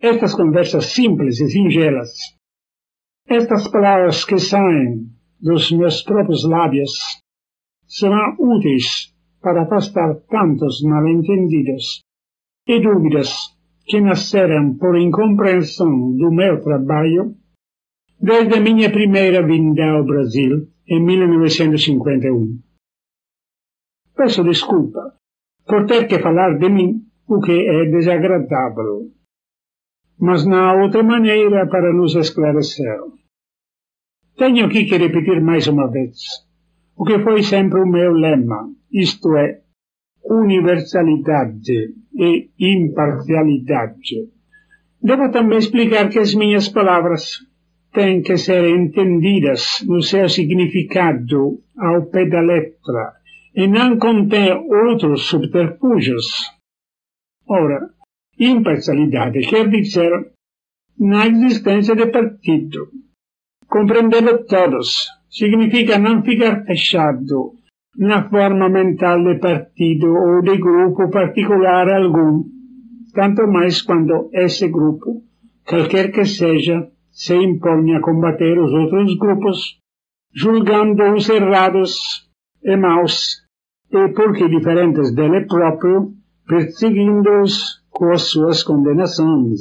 estas conversas simples e singelas, estas palavras que saem dos meus próprios lábios, serão úteis para afastar tantos mal-entendidos e dúvidas que nasceram por incompreensão do meu trabalho desde minha primeira vinda ao Brasil em 1951. Peço desculpa por ter que falar de mim, o que é desagradável. Mas há outra maneira para nos esclarecer. Tenho aqui que repetir mais uma vez o que foi sempre o meu lema, isto é, universalidade e imparcialidade. Devo também explicar que as minhas palavras têm que ser entendidas no seu significado ao pé da letra e não contém outros subterfúgios. Ora, imparcialidade quer dizer na existência de partido, compreendê-lo todos, significa não ficar fechado na forma mental de partido ou de grupo particular algum, tanto mais quando esse grupo, qualquer que seja, se impõe a combater os outros grupos, julgando-os errados e maus, e porque diferentes dele próprio, perseguindo-os com as suas condenações.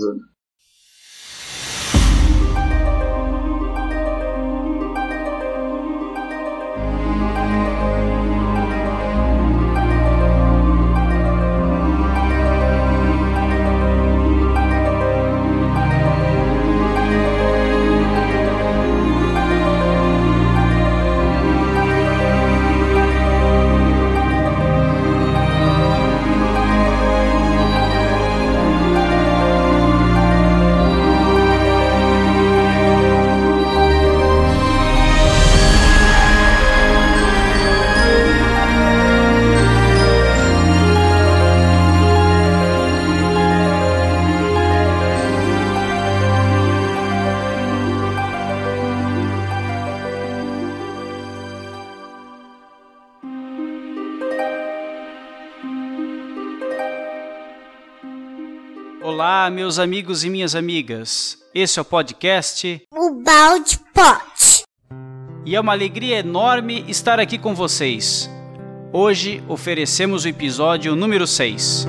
Olá, meus amigos e minhas amigas. Esse é o podcast O Balde Pot. E é uma alegria enorme estar aqui com vocês. Hoje oferecemos o episódio número 6.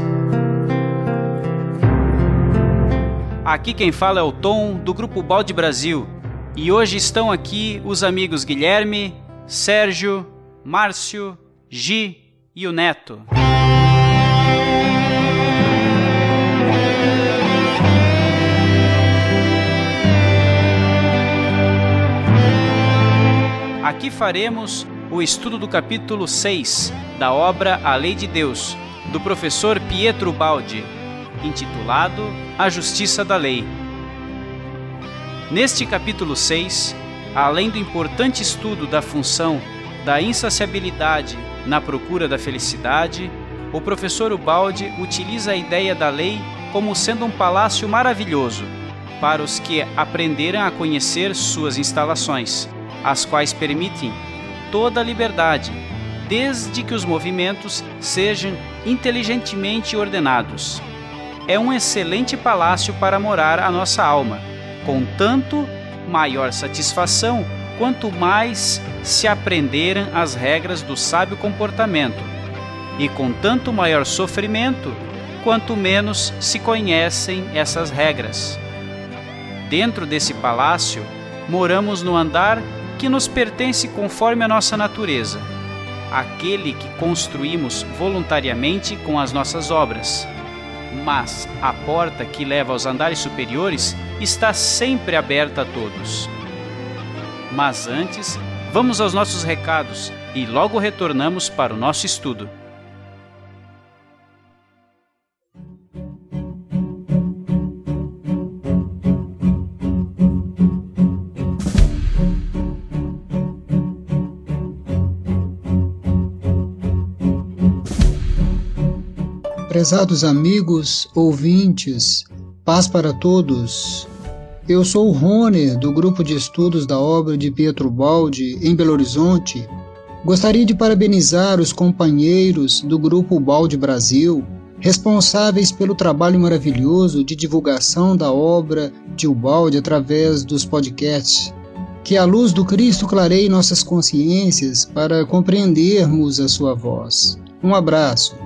Aqui quem fala é o Tom, do Grupo Balde Brasil. E hoje estão aqui os amigos Guilherme, Sérgio, Márcio, Gi e o Neto. Aqui faremos o estudo do capítulo 6 da obra A Lei de Deus, do professor Pietro Baldi, intitulado A Justiça da Lei. Neste capítulo 6, além do importante estudo da função da insaciabilidade na procura da felicidade, o professor Ubaldi utiliza a ideia da lei como sendo um palácio maravilhoso para os que aprenderam a conhecer suas instalações as quais permitem toda a liberdade, desde que os movimentos sejam inteligentemente ordenados. É um excelente palácio para morar a nossa alma, com tanto maior satisfação quanto mais se aprenderam as regras do sábio comportamento, e com tanto maior sofrimento quanto menos se conhecem essas regras. Dentro desse palácio, moramos no andar que nos pertence conforme a nossa natureza, aquele que construímos voluntariamente com as nossas obras. Mas a porta que leva aos andares superiores está sempre aberta a todos. Mas antes, vamos aos nossos recados e logo retornamos para o nosso estudo. Prezados amigos, ouvintes, paz para todos. Eu sou o Rony, do grupo de estudos da obra de Pietro Baldi, em Belo Horizonte. Gostaria de parabenizar os companheiros do grupo Baldi Brasil responsáveis pelo trabalho maravilhoso de divulgação da obra de Ubaldi através dos podcasts. Que a luz do Cristo clareie nossas consciências para compreendermos a sua voz. Um abraço.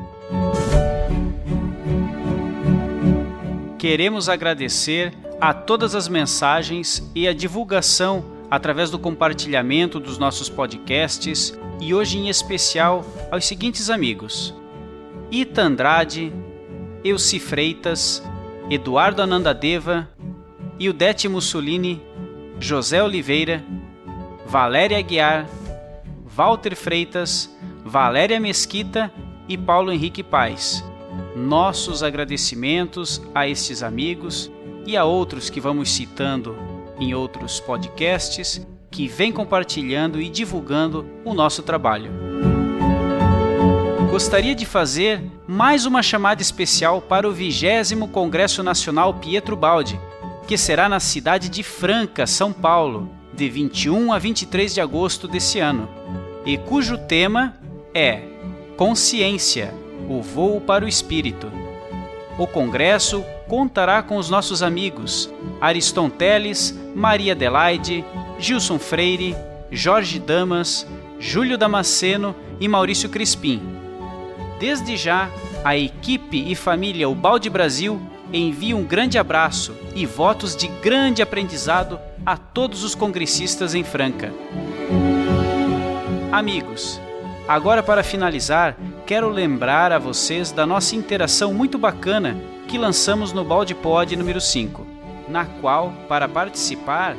Queremos agradecer a todas as mensagens e a divulgação através do compartilhamento dos nossos podcasts e hoje em especial aos seguintes amigos: Ita Andrade, Elci Freitas, Eduardo Anandadeva, Ildete Mussolini, José Oliveira, Valéria Aguiar, Walter Freitas, Valéria Mesquita e Paulo Henrique Paz. Nossos agradecimentos a estes amigos e a outros que vamos citando em outros podcasts que vêm compartilhando e divulgando o nosso trabalho. Gostaria de fazer mais uma chamada especial para o 20 Congresso Nacional Pietro Baldi, que será na cidade de Franca, São Paulo, de 21 a 23 de agosto desse ano, e cujo tema é Consciência o voo para o espírito. O congresso contará com os nossos amigos Ariston Teles, Maria Adelaide, Gilson Freire, Jorge Damas, Júlio Damasceno e Maurício Crispim. Desde já, a equipe e família Ubalde Brasil envia um grande abraço e votos de grande aprendizado a todos os congressistas em Franca. Amigos, agora para finalizar, quero lembrar a vocês da nossa interação muito bacana que lançamos no Balde Pod número 5, na qual, para participar,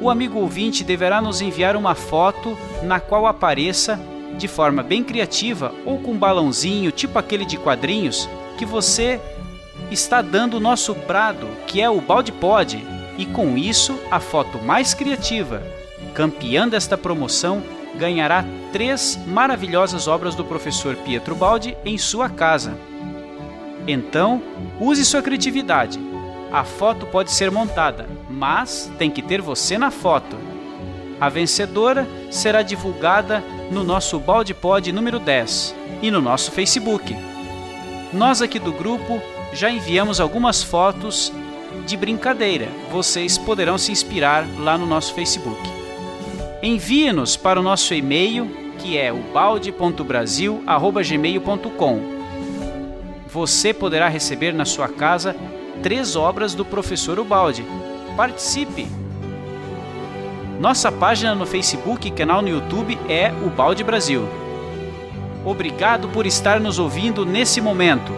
o amigo ouvinte deverá nos enviar uma foto na qual apareça, de forma bem criativa ou com um balãozinho tipo aquele de quadrinhos, que você está dando o nosso prado, que é o Balde Pod, e com isso a foto mais criativa, campeã desta promoção ganhará três maravilhosas obras do professor Pietro Baldi em sua casa. Então, use sua criatividade. A foto pode ser montada, mas tem que ter você na foto. A vencedora será divulgada no nosso Balde Pod número 10 e no nosso Facebook. Nós aqui do grupo já enviamos algumas fotos de brincadeira. Vocês poderão se inspirar lá no nosso Facebook. Envie-nos para o nosso e-mail, que é o balde.brasil@gmail.com. Você poderá receber na sua casa três obras do professor Ubaldi. Participe! Nossa página no Facebook e canal no YouTube é o Balde Brasil. Obrigado por estar nos ouvindo nesse momento.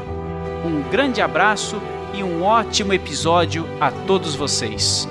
Um grande abraço e um ótimo episódio a todos vocês.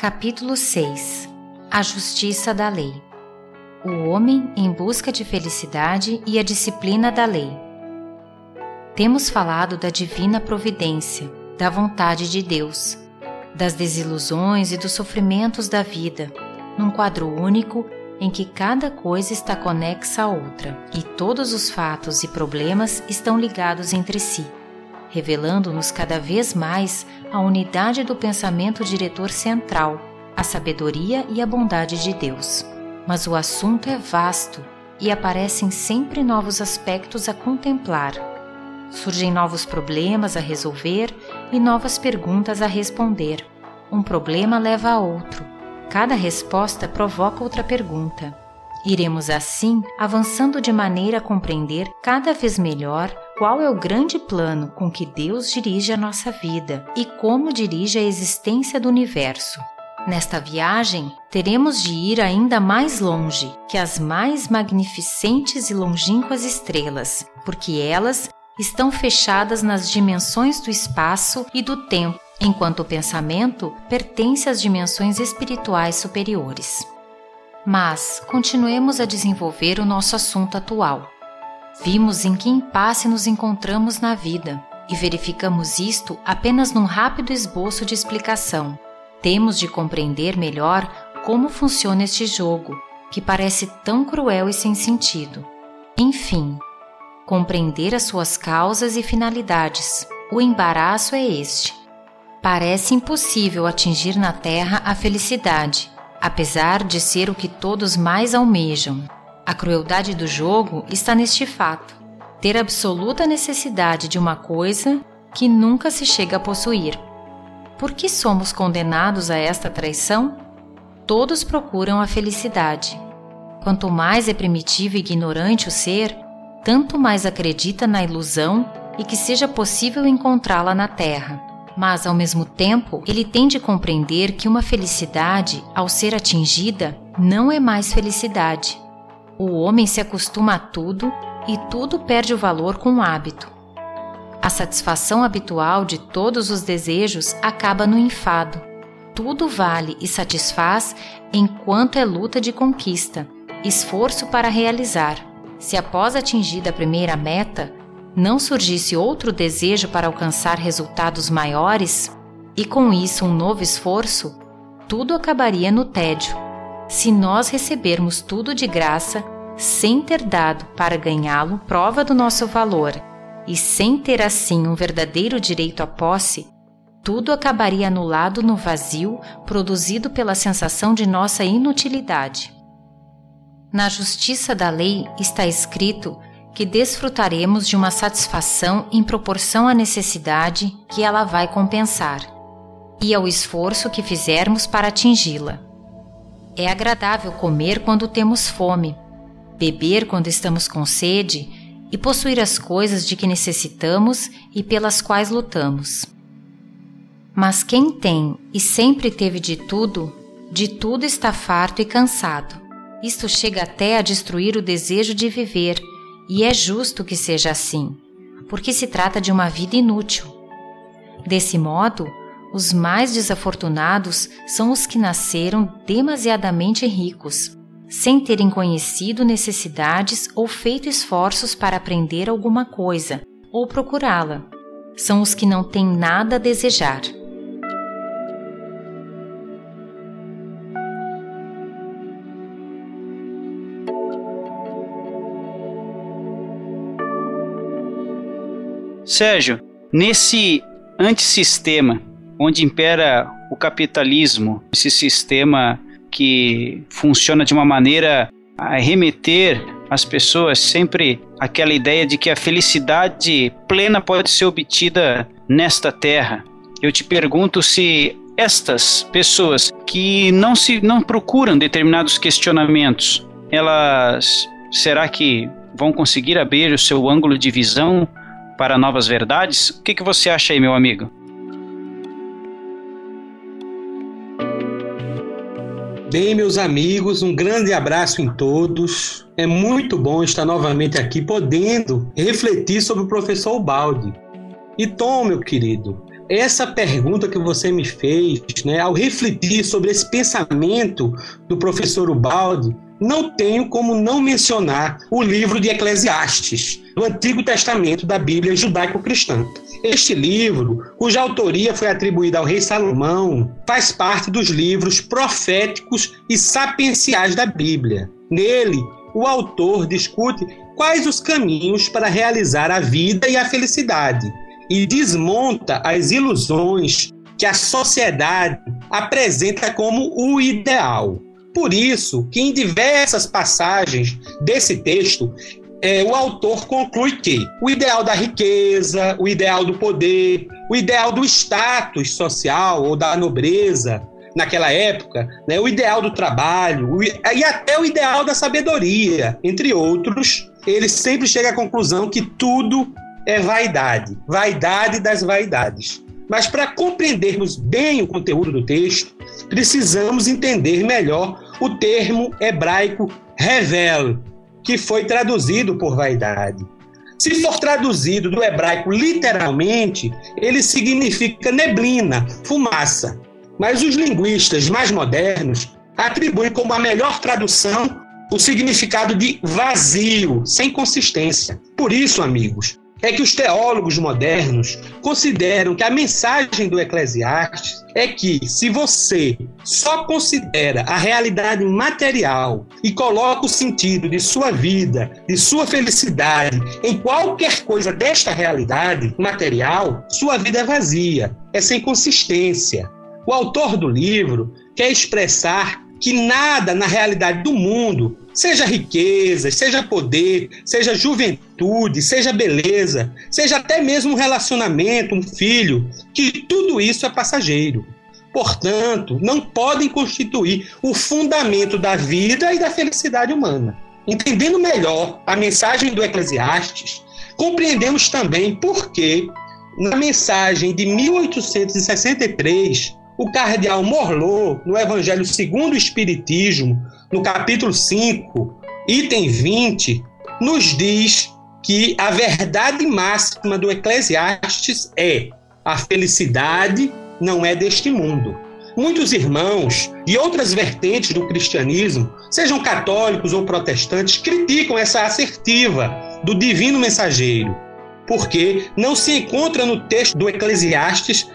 Capítulo 6 A Justiça da Lei. O homem em busca de felicidade e a disciplina da lei. Temos falado da divina providência, da vontade de Deus, das desilusões e dos sofrimentos da vida, num quadro único em que cada coisa está conexa à outra e todos os fatos e problemas estão ligados entre si revelando-nos cada vez mais a unidade do pensamento diretor central, a sabedoria e a bondade de Deus. Mas o assunto é vasto e aparecem sempre novos aspectos a contemplar. Surgem novos problemas a resolver e novas perguntas a responder. Um problema leva a outro. Cada resposta provoca outra pergunta. Iremos assim avançando de maneira a compreender cada vez melhor qual é o grande plano com que Deus dirige a nossa vida e como dirige a existência do universo. Nesta viagem, teremos de ir ainda mais longe que as mais magnificentes e longínquas estrelas, porque elas estão fechadas nas dimensões do espaço e do tempo, enquanto o pensamento pertence às dimensões espirituais superiores. Mas continuemos a desenvolver o nosso assunto atual. Vimos em que impasse nos encontramos na vida e verificamos isto apenas num rápido esboço de explicação temos de compreender melhor como funciona este jogo, que parece tão cruel e sem sentido. Enfim, compreender as suas causas e finalidades. O embaraço é este. Parece impossível atingir na Terra a felicidade, apesar de ser o que todos mais almejam. A crueldade do jogo está neste fato: ter absoluta necessidade de uma coisa que nunca se chega a possuir. Por que somos condenados a esta traição? Todos procuram a felicidade. Quanto mais é primitivo e ignorante o ser, tanto mais acredita na ilusão e que seja possível encontrá-la na Terra. Mas, ao mesmo tempo, ele tem de compreender que uma felicidade, ao ser atingida, não é mais felicidade. O homem se acostuma a tudo e tudo perde o valor com o hábito. A satisfação habitual de todos os desejos acaba no enfado. Tudo vale e satisfaz enquanto é luta de conquista, esforço para realizar. Se após atingida a primeira meta, não surgisse outro desejo para alcançar resultados maiores, e com isso um novo esforço, tudo acabaria no tédio. Se nós recebermos tudo de graça, sem ter dado para ganhá-lo prova do nosso valor e sem ter assim um verdadeiro direito à posse, tudo acabaria anulado no vazio produzido pela sensação de nossa inutilidade. Na justiça da lei está escrito que desfrutaremos de uma satisfação em proporção à necessidade que ela vai compensar e ao esforço que fizermos para atingi-la. É agradável comer quando temos fome, beber quando estamos com sede e possuir as coisas de que necessitamos e pelas quais lutamos. Mas quem tem e sempre teve de tudo, de tudo está farto e cansado. Isto chega até a destruir o desejo de viver, e é justo que seja assim, porque se trata de uma vida inútil. Desse modo, os mais desafortunados são os que nasceram demasiadamente ricos sem terem conhecido necessidades ou feito esforços para aprender alguma coisa ou procurá-la. São os que não têm nada a desejar. Sérgio, nesse antissistema onde impera o capitalismo, esse sistema que funciona de uma maneira a remeter as pessoas sempre aquela ideia de que a felicidade plena pode ser obtida nesta terra. Eu te pergunto se estas pessoas que não se não procuram determinados questionamentos, elas será que vão conseguir abrir o seu ângulo de visão para novas verdades? O que, que você acha aí, meu amigo? Bem, meus amigos, um grande abraço em todos. É muito bom estar novamente aqui podendo refletir sobre o professor Balde. E Tom, meu querido, essa pergunta que você me fez, né, ao refletir sobre esse pensamento do professor Ubaldi, não tenho como não mencionar o livro de Eclesiastes, do Antigo Testamento da Bíblia judaico-cristã. Este livro, cuja autoria foi atribuída ao rei Salomão, faz parte dos livros proféticos e sapienciais da Bíblia. Nele, o autor discute quais os caminhos para realizar a vida e a felicidade e desmonta as ilusões que a sociedade apresenta como o ideal. Por isso que em diversas passagens desse texto é, o autor conclui que o ideal da riqueza, o ideal do poder, o ideal do status social ou da nobreza naquela época, né, o ideal do trabalho o, e até o ideal da sabedoria, entre outros, ele sempre chega à conclusão que tudo é vaidade, vaidade das vaidades. Mas para compreendermos bem o conteúdo do texto, precisamos entender melhor o termo hebraico revel, que foi traduzido por vaidade. Se for traduzido do hebraico literalmente, ele significa neblina, fumaça. Mas os linguistas mais modernos atribuem como a melhor tradução o significado de vazio, sem consistência. Por isso, amigos, é que os teólogos modernos consideram que a mensagem do Eclesiastes é que, se você só considera a realidade material e coloca o sentido de sua vida, de sua felicidade em qualquer coisa desta realidade material, sua vida é vazia, é sem consistência. O autor do livro quer expressar que nada na realidade do mundo, seja riqueza, seja poder, seja juventude, seja beleza, seja até mesmo um relacionamento, um filho, que tudo isso é passageiro. Portanto, não podem constituir o fundamento da vida e da felicidade humana. Entendendo melhor a mensagem do Eclesiastes, compreendemos também por que, na mensagem de 1863, o cardeal Morlot, no Evangelho segundo o Espiritismo, no capítulo 5, item 20, nos diz que a verdade máxima do Eclesiastes é: a felicidade não é deste mundo. Muitos irmãos de outras vertentes do cristianismo, sejam católicos ou protestantes, criticam essa assertiva do divino mensageiro, porque não se encontra no texto do Eclesiastes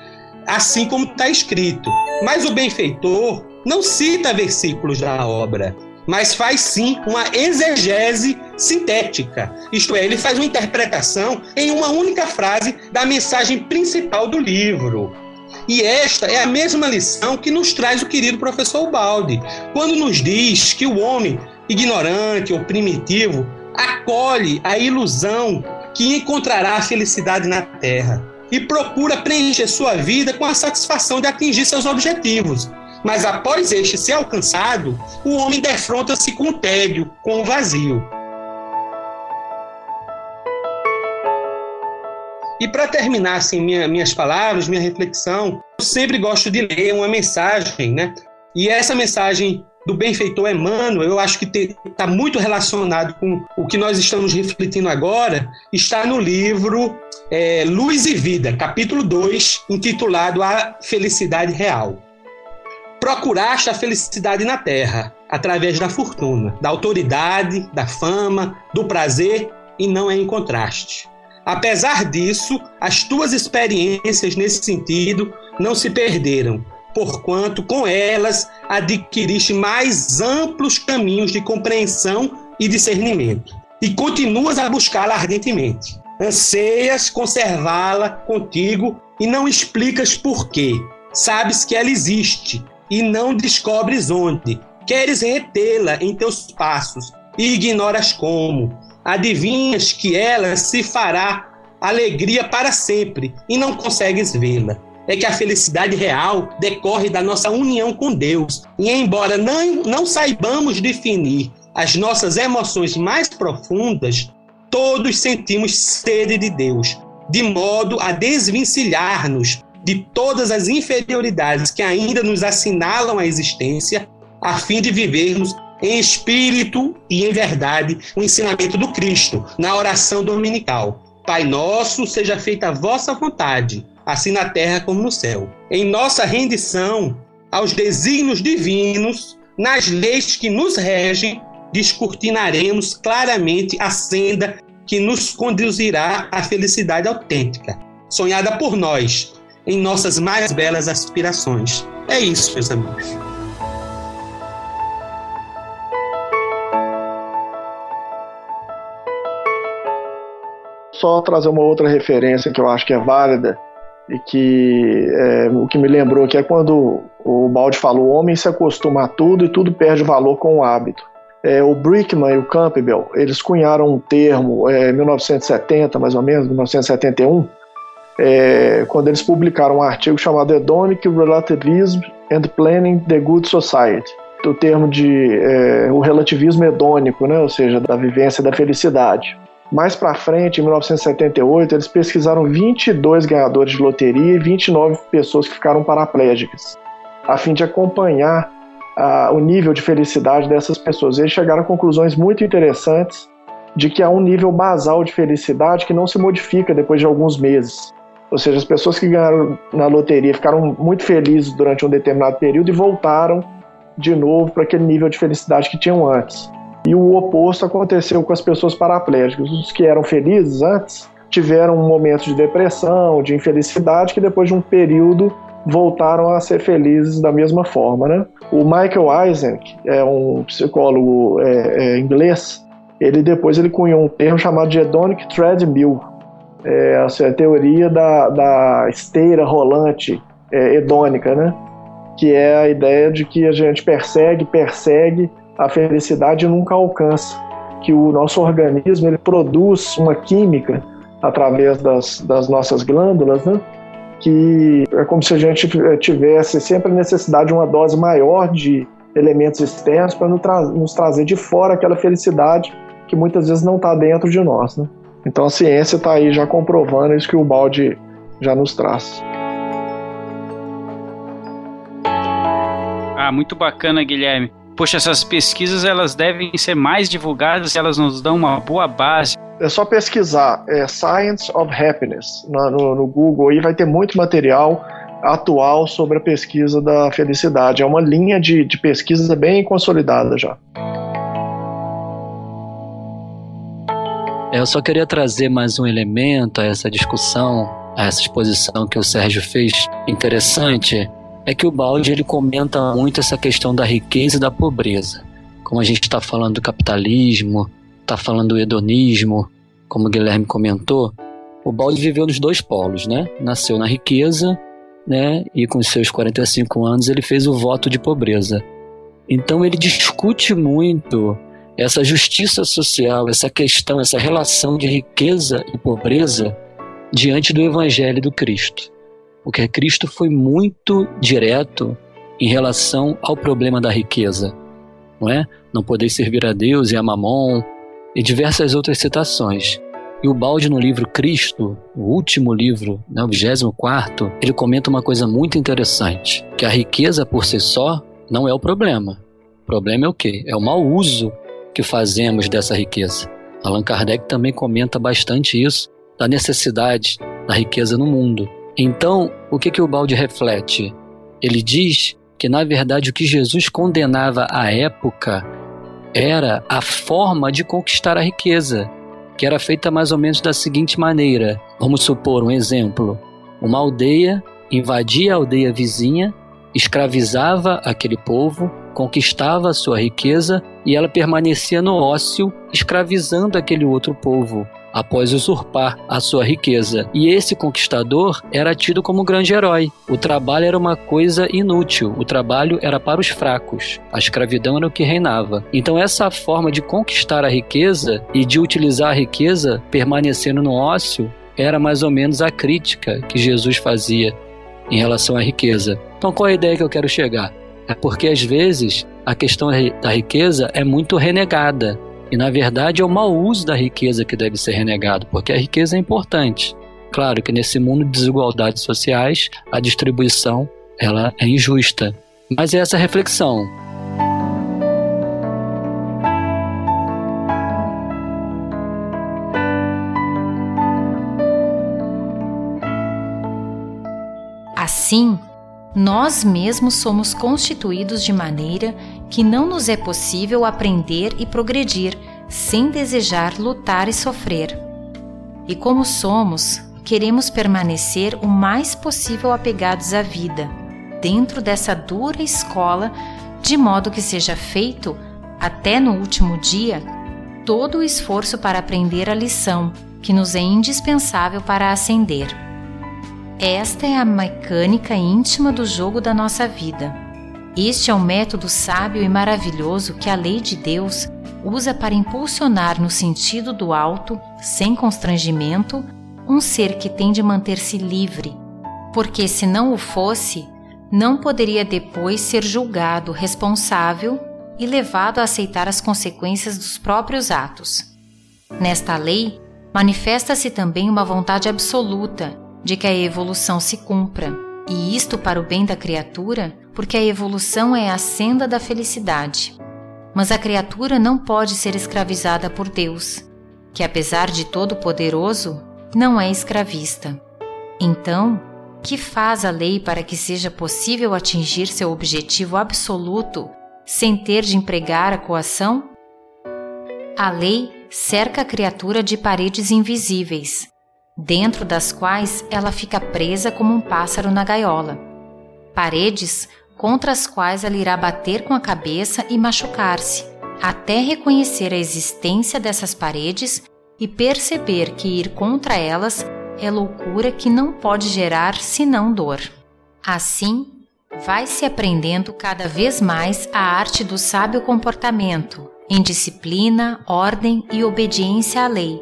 assim como está escrito. Mas o benfeitor não cita versículos da obra, mas faz sim uma exegese sintética. Isto é, ele faz uma interpretação em uma única frase da mensagem principal do livro. E esta é a mesma lição que nos traz o querido professor Baldi, quando nos diz que o homem ignorante ou primitivo acolhe a ilusão que encontrará a felicidade na terra e procura preencher sua vida com a satisfação de atingir seus objetivos. Mas após este ser alcançado, o homem defronta-se com o tédio, com o vazio. E para terminar assim, minha, minhas palavras, minha reflexão, eu sempre gosto de ler uma mensagem, né? E essa mensagem do benfeitor Emmanuel, eu acho que está muito relacionado com o que nós estamos refletindo agora, está no livro é, Luz e Vida, capítulo 2, intitulado A Felicidade Real. Procuraste a felicidade na terra, através da fortuna, da autoridade, da fama, do prazer, e não a encontraste. Apesar disso, as tuas experiências nesse sentido não se perderam, porquanto com elas adquiriste mais amplos caminhos de compreensão e discernimento, e continuas a buscá-la ardentemente. Anseias conservá-la contigo e não explicas por quê. Sabes que ela existe e não descobres onde. Queres retê-la em teus passos e ignoras como. Adivinhas que ela se fará alegria para sempre e não consegues vê-la é que a felicidade real decorre da nossa união com Deus. E embora não, não saibamos definir as nossas emoções mais profundas, todos sentimos sede de Deus, de modo a desvencilhar-nos de todas as inferioridades que ainda nos assinalam a existência, a fim de vivermos em espírito e em verdade o ensinamento do Cristo na oração dominical. Pai nosso, seja feita a vossa vontade assim na terra como no céu. Em nossa rendição aos desígnios divinos, nas leis que nos regem, descortinaremos claramente a senda que nos conduzirá à felicidade autêntica, sonhada por nós, em nossas mais belas aspirações. É isso, meus amigos. Só trazer uma outra referência que eu acho que é válida e que é, o que me lembrou que é quando o Balde falou: o homem se acostuma a tudo e tudo perde valor com o hábito. É, o Brickman e o Campbell eles cunharam um termo em é, 1970, mais ou menos, 1971, é, quando eles publicaram um artigo chamado Hedonic Relativism and Planning the Good Society, do termo de é, o relativismo hedônico, né, ou seja, da vivência da felicidade. Mais para frente, em 1978, eles pesquisaram 22 ganhadores de loteria e 29 pessoas que ficaram paraplégicas. a fim de acompanhar a, o nível de felicidade dessas pessoas. Eles chegaram a conclusões muito interessantes de que há um nível basal de felicidade que não se modifica depois de alguns meses. Ou seja, as pessoas que ganharam na loteria ficaram muito felizes durante um determinado período e voltaram de novo para aquele nível de felicidade que tinham antes. E o oposto aconteceu com as pessoas paraplégicas. Os que eram felizes antes tiveram um momento de depressão, de infelicidade, que depois de um período voltaram a ser felizes da mesma forma. Né? O Michael Eisen, é um psicólogo é, é, inglês, ele depois ele cunhou um termo chamado de hedonic treadmill, é, assim, a teoria da, da esteira rolante é, hedônica, né? que é a ideia de que a gente persegue, persegue a felicidade nunca alcança, que o nosso organismo ele produz uma química através das, das nossas glândulas, né? que é como se a gente tivesse sempre a necessidade de uma dose maior de elementos externos para nos trazer de fora aquela felicidade que muitas vezes não está dentro de nós. Né? Então a ciência está aí já comprovando isso que o balde já nos traz. Ah, muito bacana, Guilherme. Poxa, essas pesquisas elas devem ser mais divulgadas, elas nos dão uma boa base. É só pesquisar é, Science of Happiness no, no, no Google e vai ter muito material atual sobre a pesquisa da felicidade. É uma linha de, de pesquisa bem consolidada já. É, eu só queria trazer mais um elemento a essa discussão, a essa exposição que o Sérgio fez interessante é que o Balde ele comenta muito essa questão da riqueza e da pobreza. Como a gente está falando do capitalismo, está falando do hedonismo, como o Guilherme comentou, o Balde viveu nos dois polos, né? Nasceu na riqueza, né? E com seus 45 anos ele fez o voto de pobreza. Então ele discute muito essa justiça social, essa questão, essa relação de riqueza e pobreza diante do evangelho do Cristo porque Cristo foi muito direto em relação ao problema da riqueza, não é? Não poder servir a Deus e a Mamon e diversas outras citações. E o Balde no livro Cristo, o último livro, né, o 24, ele comenta uma coisa muito interessante, que a riqueza por si só não é o problema. O problema é o quê? É o mau uso que fazemos dessa riqueza. Allan Kardec também comenta bastante isso, da necessidade da riqueza no mundo. Então, o que, que o balde reflete? Ele diz que, na verdade, o que Jesus condenava à época era a forma de conquistar a riqueza, que era feita mais ou menos da seguinte maneira: vamos supor um exemplo. Uma aldeia invadia a aldeia vizinha, escravizava aquele povo, conquistava sua riqueza e ela permanecia no ócio, escravizando aquele outro povo após usurpar a sua riqueza. E esse conquistador era tido como um grande herói. O trabalho era uma coisa inútil, o trabalho era para os fracos, a escravidão era o que reinava. Então, essa forma de conquistar a riqueza e de utilizar a riqueza permanecendo no ócio era mais ou menos a crítica que Jesus fazia em relação à riqueza. Então, qual é a ideia que eu quero chegar? É porque às vezes a questão da riqueza é muito renegada. E na verdade é o mau uso da riqueza que deve ser renegado, porque a riqueza é importante. Claro que nesse mundo de desigualdades sociais, a distribuição ela é injusta. Mas é essa reflexão. Assim, nós mesmos somos constituídos de maneira que não nos é possível aprender e progredir sem desejar lutar e sofrer. E como somos, queremos permanecer o mais possível apegados à vida, dentro dessa dura escola, de modo que seja feito, até no último dia, todo o esforço para aprender a lição que nos é indispensável para ascender. Esta é a mecânica íntima do jogo da nossa vida. Este é o método sábio e maravilhoso que a lei de Deus usa para impulsionar no sentido do alto, sem constrangimento, um ser que tem de manter-se livre, porque se não o fosse, não poderia depois ser julgado responsável e levado a aceitar as consequências dos próprios atos. Nesta lei, manifesta-se também uma vontade absoluta de que a evolução se cumpra, e isto para o bem da criatura, porque a evolução é a senda da felicidade. Mas a criatura não pode ser escravizada por Deus, que apesar de todo poderoso, não é escravista. Então, que faz a lei para que seja possível atingir seu objetivo absoluto sem ter de empregar a coação? A lei cerca a criatura de paredes invisíveis, dentro das quais ela fica presa como um pássaro na gaiola. Paredes contra as quais ela irá bater com a cabeça e machucar-se, até reconhecer a existência dessas paredes e perceber que ir contra elas é loucura que não pode gerar senão dor. Assim, vai se aprendendo cada vez mais a arte do sábio comportamento, em disciplina, ordem e obediência à lei,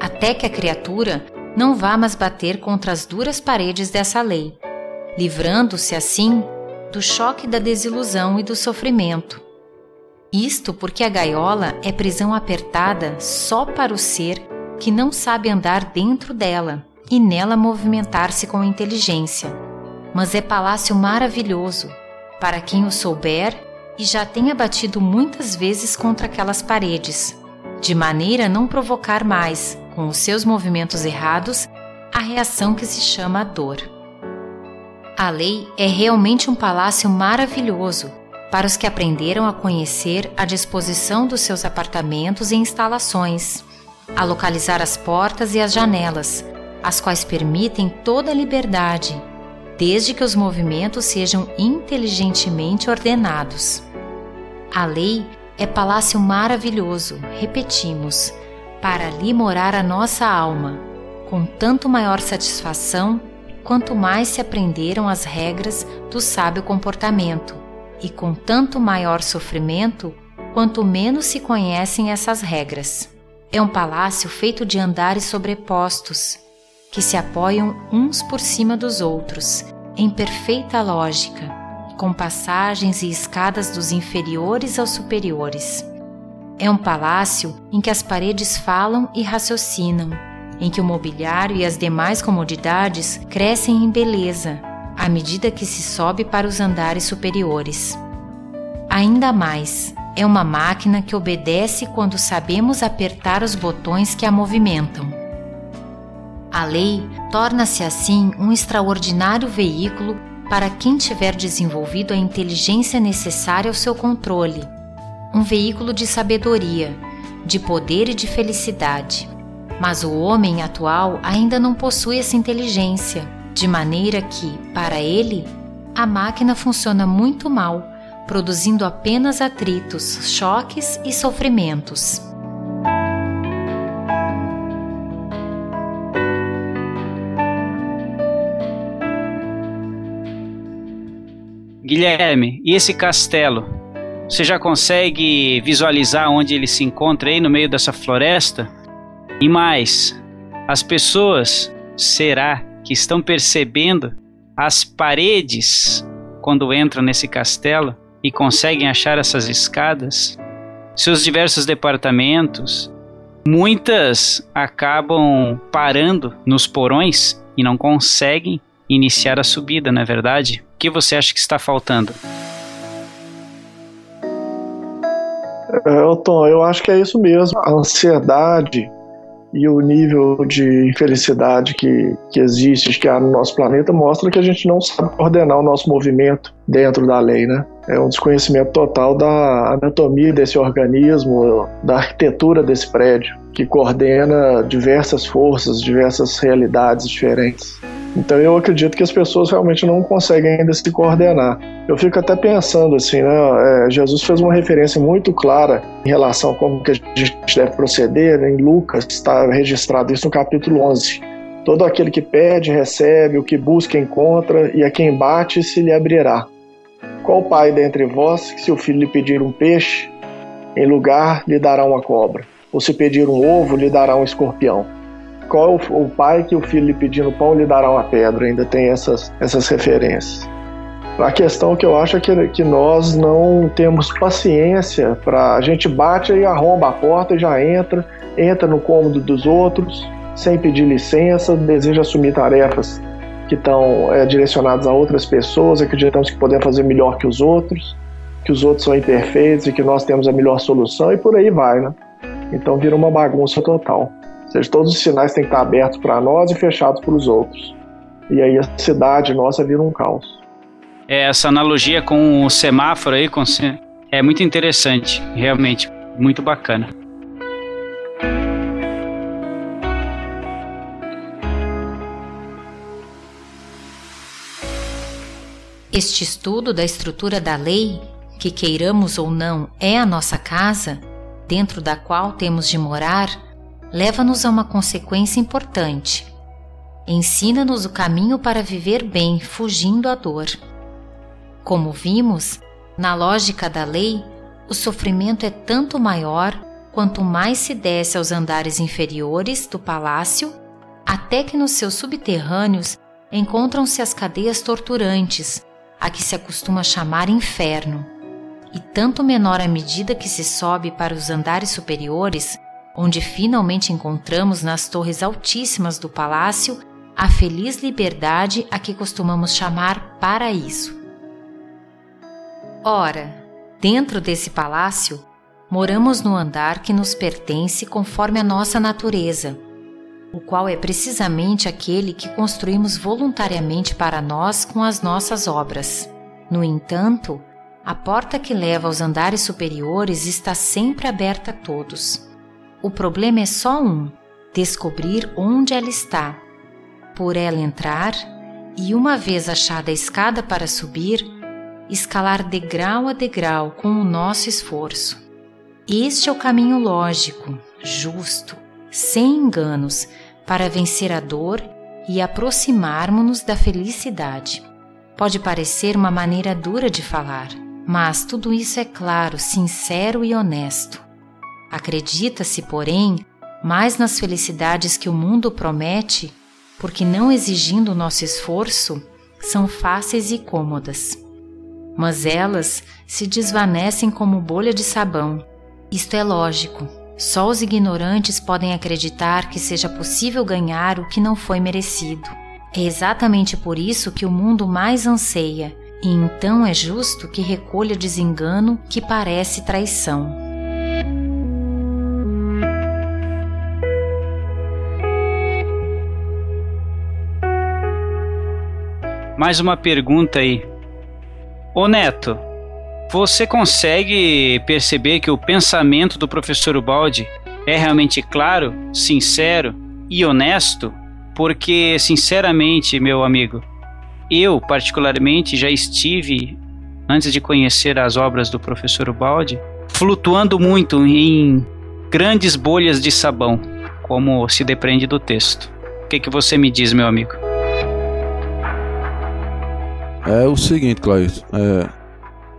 até que a criatura não vá mais bater contra as duras paredes dessa lei, livrando-se assim do choque da desilusão e do sofrimento. Isto porque a gaiola é prisão apertada só para o ser que não sabe andar dentro dela e nela movimentar-se com inteligência. Mas é palácio maravilhoso para quem o souber e já tenha batido muitas vezes contra aquelas paredes, de maneira a não provocar mais, com os seus movimentos errados, a reação que se chama dor. A lei é realmente um palácio maravilhoso para os que aprenderam a conhecer a disposição dos seus apartamentos e instalações, a localizar as portas e as janelas, as quais permitem toda a liberdade, desde que os movimentos sejam inteligentemente ordenados. A lei é palácio maravilhoso, repetimos, para ali morar a nossa alma, com tanto maior satisfação quanto mais se aprenderam as regras do sábio comportamento, e com tanto maior sofrimento quanto menos se conhecem essas regras. É um palácio feito de andares sobrepostos, que se apoiam uns por cima dos outros, em perfeita lógica, com passagens e escadas dos inferiores aos superiores. É um palácio em que as paredes falam e raciocinam, em que o mobiliário e as demais comodidades crescem em beleza à medida que se sobe para os andares superiores. Ainda mais, é uma máquina que obedece quando sabemos apertar os botões que a movimentam. A lei torna-se assim um extraordinário veículo para quem tiver desenvolvido a inteligência necessária ao seu controle um veículo de sabedoria, de poder e de felicidade. Mas o homem atual ainda não possui essa inteligência, de maneira que, para ele, a máquina funciona muito mal, produzindo apenas atritos, choques e sofrimentos. Guilherme, e esse castelo? Você já consegue visualizar onde ele se encontra aí no meio dessa floresta? E mais, as pessoas, será que estão percebendo as paredes quando entram nesse castelo e conseguem achar essas escadas? Seus diversos departamentos, muitas acabam parando nos porões e não conseguem iniciar a subida, não é verdade? O que você acha que está faltando? É, Tom, eu acho que é isso mesmo. A ansiedade e o nível de infelicidade que, que existe, que há no nosso planeta, mostra que a gente não sabe coordenar o nosso movimento dentro da lei, né? É um desconhecimento total da anatomia desse organismo, da arquitetura desse prédio, que coordena diversas forças, diversas realidades diferentes. Então eu acredito que as pessoas realmente não conseguem ainda se coordenar. Eu fico até pensando assim, né? É, Jesus fez uma referência muito clara em relação a como que a gente deve proceder. Né? Em Lucas está registrado isso no capítulo 11. Todo aquele que pede, recebe, o que busca, encontra, e a quem bate, se lhe abrirá. Qual pai dentre vós, que se o filho lhe pedir um peixe, em lugar lhe dará uma cobra? Ou se pedir um ovo, lhe dará um escorpião? Qual o pai que o filho lhe pedindo pão lhe dará uma pedra, ainda tem essas, essas referências. A questão que eu acho é que, que nós não temos paciência para a gente bate e arromba a porta e já entra, entra no cômodo dos outros sem pedir licença, deseja assumir tarefas que estão é, direcionados a outras pessoas, acreditamos que podemos fazer melhor que os outros, que os outros são imperfeitos e que nós temos a melhor solução e por aí vai, né? Então vira uma bagunça total. Ou seja, todos os sinais têm que estar abertos para nós e fechados para os outros. E aí a cidade nossa vira um caos. É, essa analogia com o semáforo aí com, é muito interessante, realmente, muito bacana. Este estudo da estrutura da lei, que queiramos ou não é a nossa casa, dentro da qual temos de morar, leva-nos a uma consequência importante. Ensina-nos o caminho para viver bem, fugindo à dor. Como vimos, na lógica da lei, o sofrimento é tanto maior quanto mais se desce aos andares inferiores do palácio, até que nos seus subterrâneos encontram-se as cadeias torturantes, a que se acostuma chamar inferno. E tanto menor à medida que se sobe para os andares superiores, onde finalmente encontramos nas torres altíssimas do palácio a feliz liberdade a que costumamos chamar paraíso. Ora, dentro desse palácio, moramos no andar que nos pertence conforme a nossa natureza o qual é precisamente aquele que construímos voluntariamente para nós com as nossas obras. No entanto, a porta que leva aos andares superiores está sempre aberta a todos. O problema é só um: descobrir onde ela está, por ela entrar e, uma vez achada a escada para subir, escalar degrau a degrau com o nosso esforço. Este é o caminho lógico, justo, sem enganos, para vencer a dor e aproximarmos-nos da felicidade. Pode parecer uma maneira dura de falar, mas tudo isso é claro, sincero e honesto. Acredita-se, porém, mais nas felicidades que o mundo promete, porque não exigindo nosso esforço, são fáceis e cômodas. Mas elas se desvanecem como bolha de sabão. Isto é lógico, só os ignorantes podem acreditar que seja possível ganhar o que não foi merecido. É exatamente por isso que o mundo mais anseia, e então é justo que recolha desengano que parece traição. Mais uma pergunta aí. Ô Neto, você consegue perceber que o pensamento do professor Ubaldi é realmente claro, sincero e honesto? Porque, sinceramente, meu amigo, eu, particularmente, já estive, antes de conhecer as obras do professor Ubaldi, flutuando muito em grandes bolhas de sabão, como se depreende do texto. O que, que você me diz, meu amigo? É o seguinte, Claudio. É,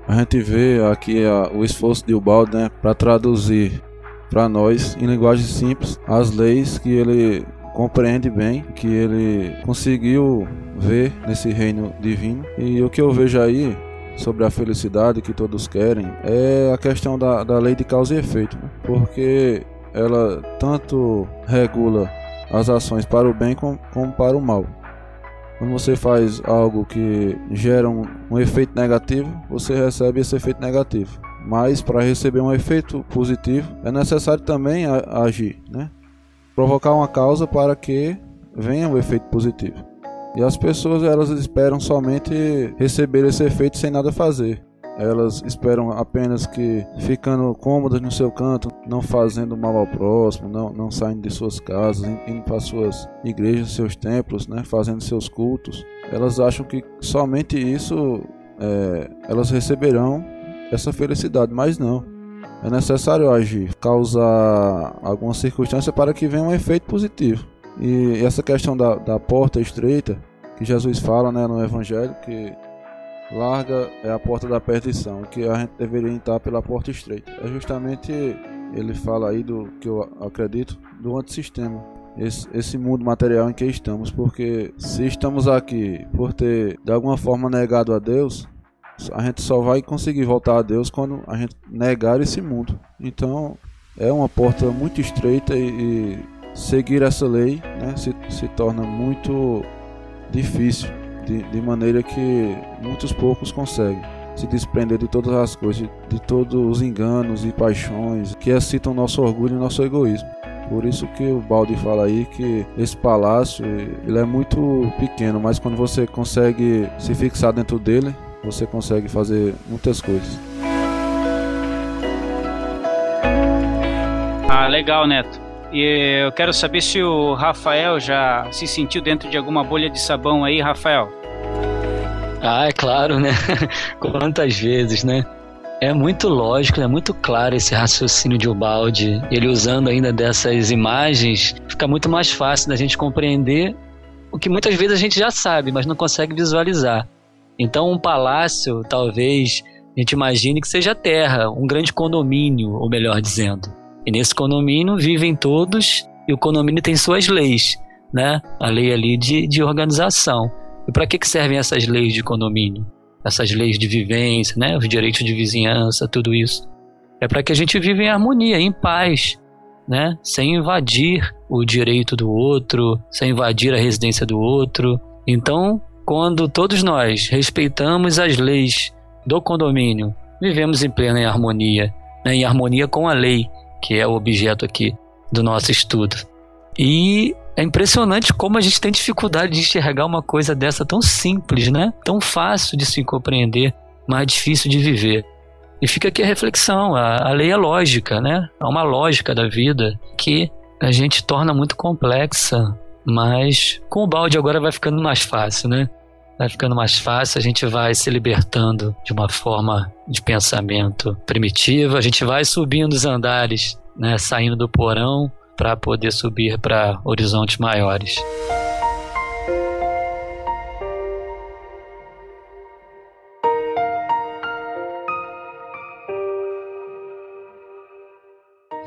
a gente vê aqui a, o esforço de Ubaldo né, para traduzir para nós, em linguagem simples, as leis que ele compreende bem, que ele conseguiu ver nesse reino divino. E o que eu vejo aí sobre a felicidade que todos querem é a questão da, da lei de causa e efeito, né? porque ela tanto regula as ações para o bem como, como para o mal. Quando você faz algo que gera um, um efeito negativo, você recebe esse efeito negativo. Mas para receber um efeito positivo, é necessário também agir, né? Provocar uma causa para que venha o um efeito positivo. E as pessoas elas esperam somente receber esse efeito sem nada fazer. Elas esperam apenas que ficando cômodas no seu canto, não fazendo mal ao próximo, não, não saindo de suas casas, indo para suas igrejas, seus templos, né, fazendo seus cultos. Elas acham que somente isso é, elas receberão essa felicidade, mas não. É necessário agir, causar alguma circunstância para que venha um efeito positivo. E essa questão da, da porta estreita, que Jesus fala né, no Evangelho, que larga é a porta da perdição, que a gente deveria entrar pela porta estreita. É justamente ele fala aí do que eu acredito do antissistema. Esse, esse mundo material em que estamos, porque se estamos aqui por ter de alguma forma negado a Deus, a gente só vai conseguir voltar a Deus quando a gente negar esse mundo. Então é uma porta muito estreita e, e seguir essa lei né, se, se torna muito difícil, de, de maneira que muitos poucos conseguem se desprender de todas as coisas, de todos os enganos e paixões que excitam nosso orgulho e nosso egoísmo. Por isso que o Balde fala aí que esse palácio ele é muito pequeno, mas quando você consegue se fixar dentro dele, você consegue fazer muitas coisas. Ah, legal, Neto. E eu quero saber se o Rafael já se sentiu dentro de alguma bolha de sabão aí, Rafael. Ah, é claro, né? Quantas vezes, né? É muito lógico, é muito claro esse raciocínio de Ubaldi. Ele usando ainda dessas imagens, fica muito mais fácil da gente compreender o que muitas vezes a gente já sabe, mas não consegue visualizar. Então, um palácio, talvez a gente imagine que seja terra, um grande condomínio, ou melhor dizendo. E nesse condomínio vivem todos e o condomínio tem suas leis, né? A lei ali de, de organização. E para que, que servem essas leis de condomínio? Essas leis de vivência, né? Os direitos de vizinhança, tudo isso. É para que a gente viva em harmonia, em paz, né? Sem invadir o direito do outro, sem invadir a residência do outro. Então, quando todos nós respeitamos as leis do condomínio, vivemos em plena harmonia, né? em harmonia com a lei que é o objeto aqui do nosso estudo. E é impressionante como a gente tem dificuldade de enxergar uma coisa dessa tão simples, né? Tão fácil de se compreender, mas difícil de viver. E fica aqui a reflexão, a, a lei é lógica, né? Há uma lógica da vida que a gente torna muito complexa, mas com o balde agora vai ficando mais fácil, né? Vai ficando mais fácil, a gente vai se libertando de uma forma de pensamento primitiva, a gente vai subindo os andares, né, saindo do porão para poder subir para horizontes maiores.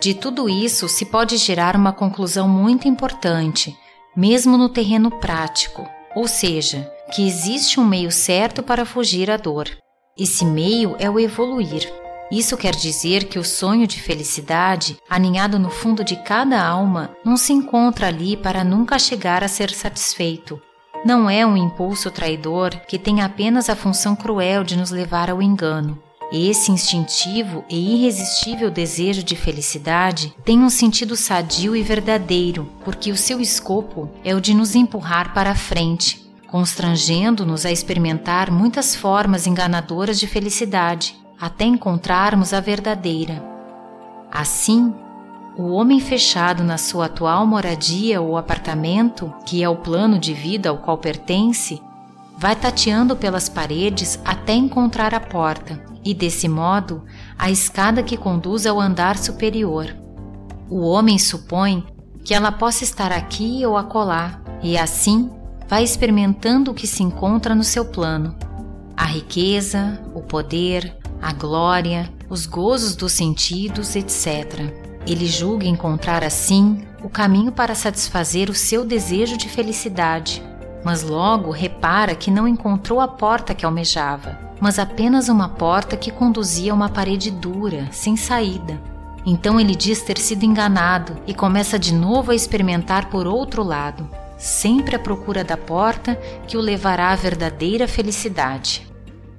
De tudo isso se pode gerar uma conclusão muito importante, mesmo no terreno prático, ou seja, que existe um meio certo para fugir à dor. Esse meio é o evoluir. Isso quer dizer que o sonho de felicidade, aninhado no fundo de cada alma, não se encontra ali para nunca chegar a ser satisfeito. Não é um impulso traidor que tem apenas a função cruel de nos levar ao engano. Esse instintivo e irresistível desejo de felicidade tem um sentido sadio e verdadeiro, porque o seu escopo é o de nos empurrar para a frente, constrangendo-nos a experimentar muitas formas enganadoras de felicidade, até encontrarmos a verdadeira. Assim, o homem fechado na sua atual moradia ou apartamento, que é o plano de vida ao qual pertence, vai tateando pelas paredes até encontrar a porta e, desse modo, a escada que conduz ao andar superior. O homem supõe que ela possa estar aqui ou acolá, e assim vai experimentando o que se encontra no seu plano: a riqueza, o poder, a glória, os gozos dos sentidos, etc. Ele julga encontrar assim o caminho para satisfazer o seu desejo de felicidade, mas logo repara que não encontrou a porta que almejava, mas apenas uma porta que conduzia a uma parede dura, sem saída. Então ele diz ter sido enganado e começa de novo a experimentar por outro lado sempre à procura da porta que o levará à verdadeira felicidade.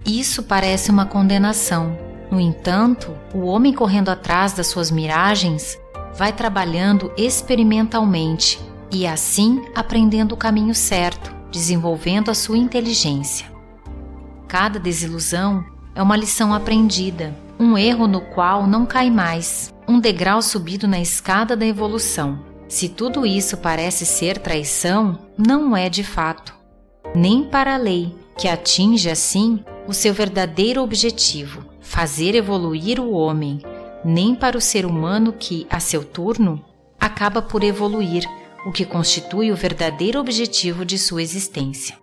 Isso parece uma condenação. No entanto, o homem correndo atrás das suas miragens vai trabalhando experimentalmente e assim aprendendo o caminho certo, desenvolvendo a sua inteligência. Cada desilusão é uma lição aprendida, um erro no qual não cai mais, um degrau subido na escada da evolução. Se tudo isso parece ser traição, não é de fato. Nem para a lei, que atinge assim o seu verdadeiro objetivo, fazer evoluir o homem, nem para o ser humano que, a seu turno, acaba por evoluir, o que constitui o verdadeiro objetivo de sua existência.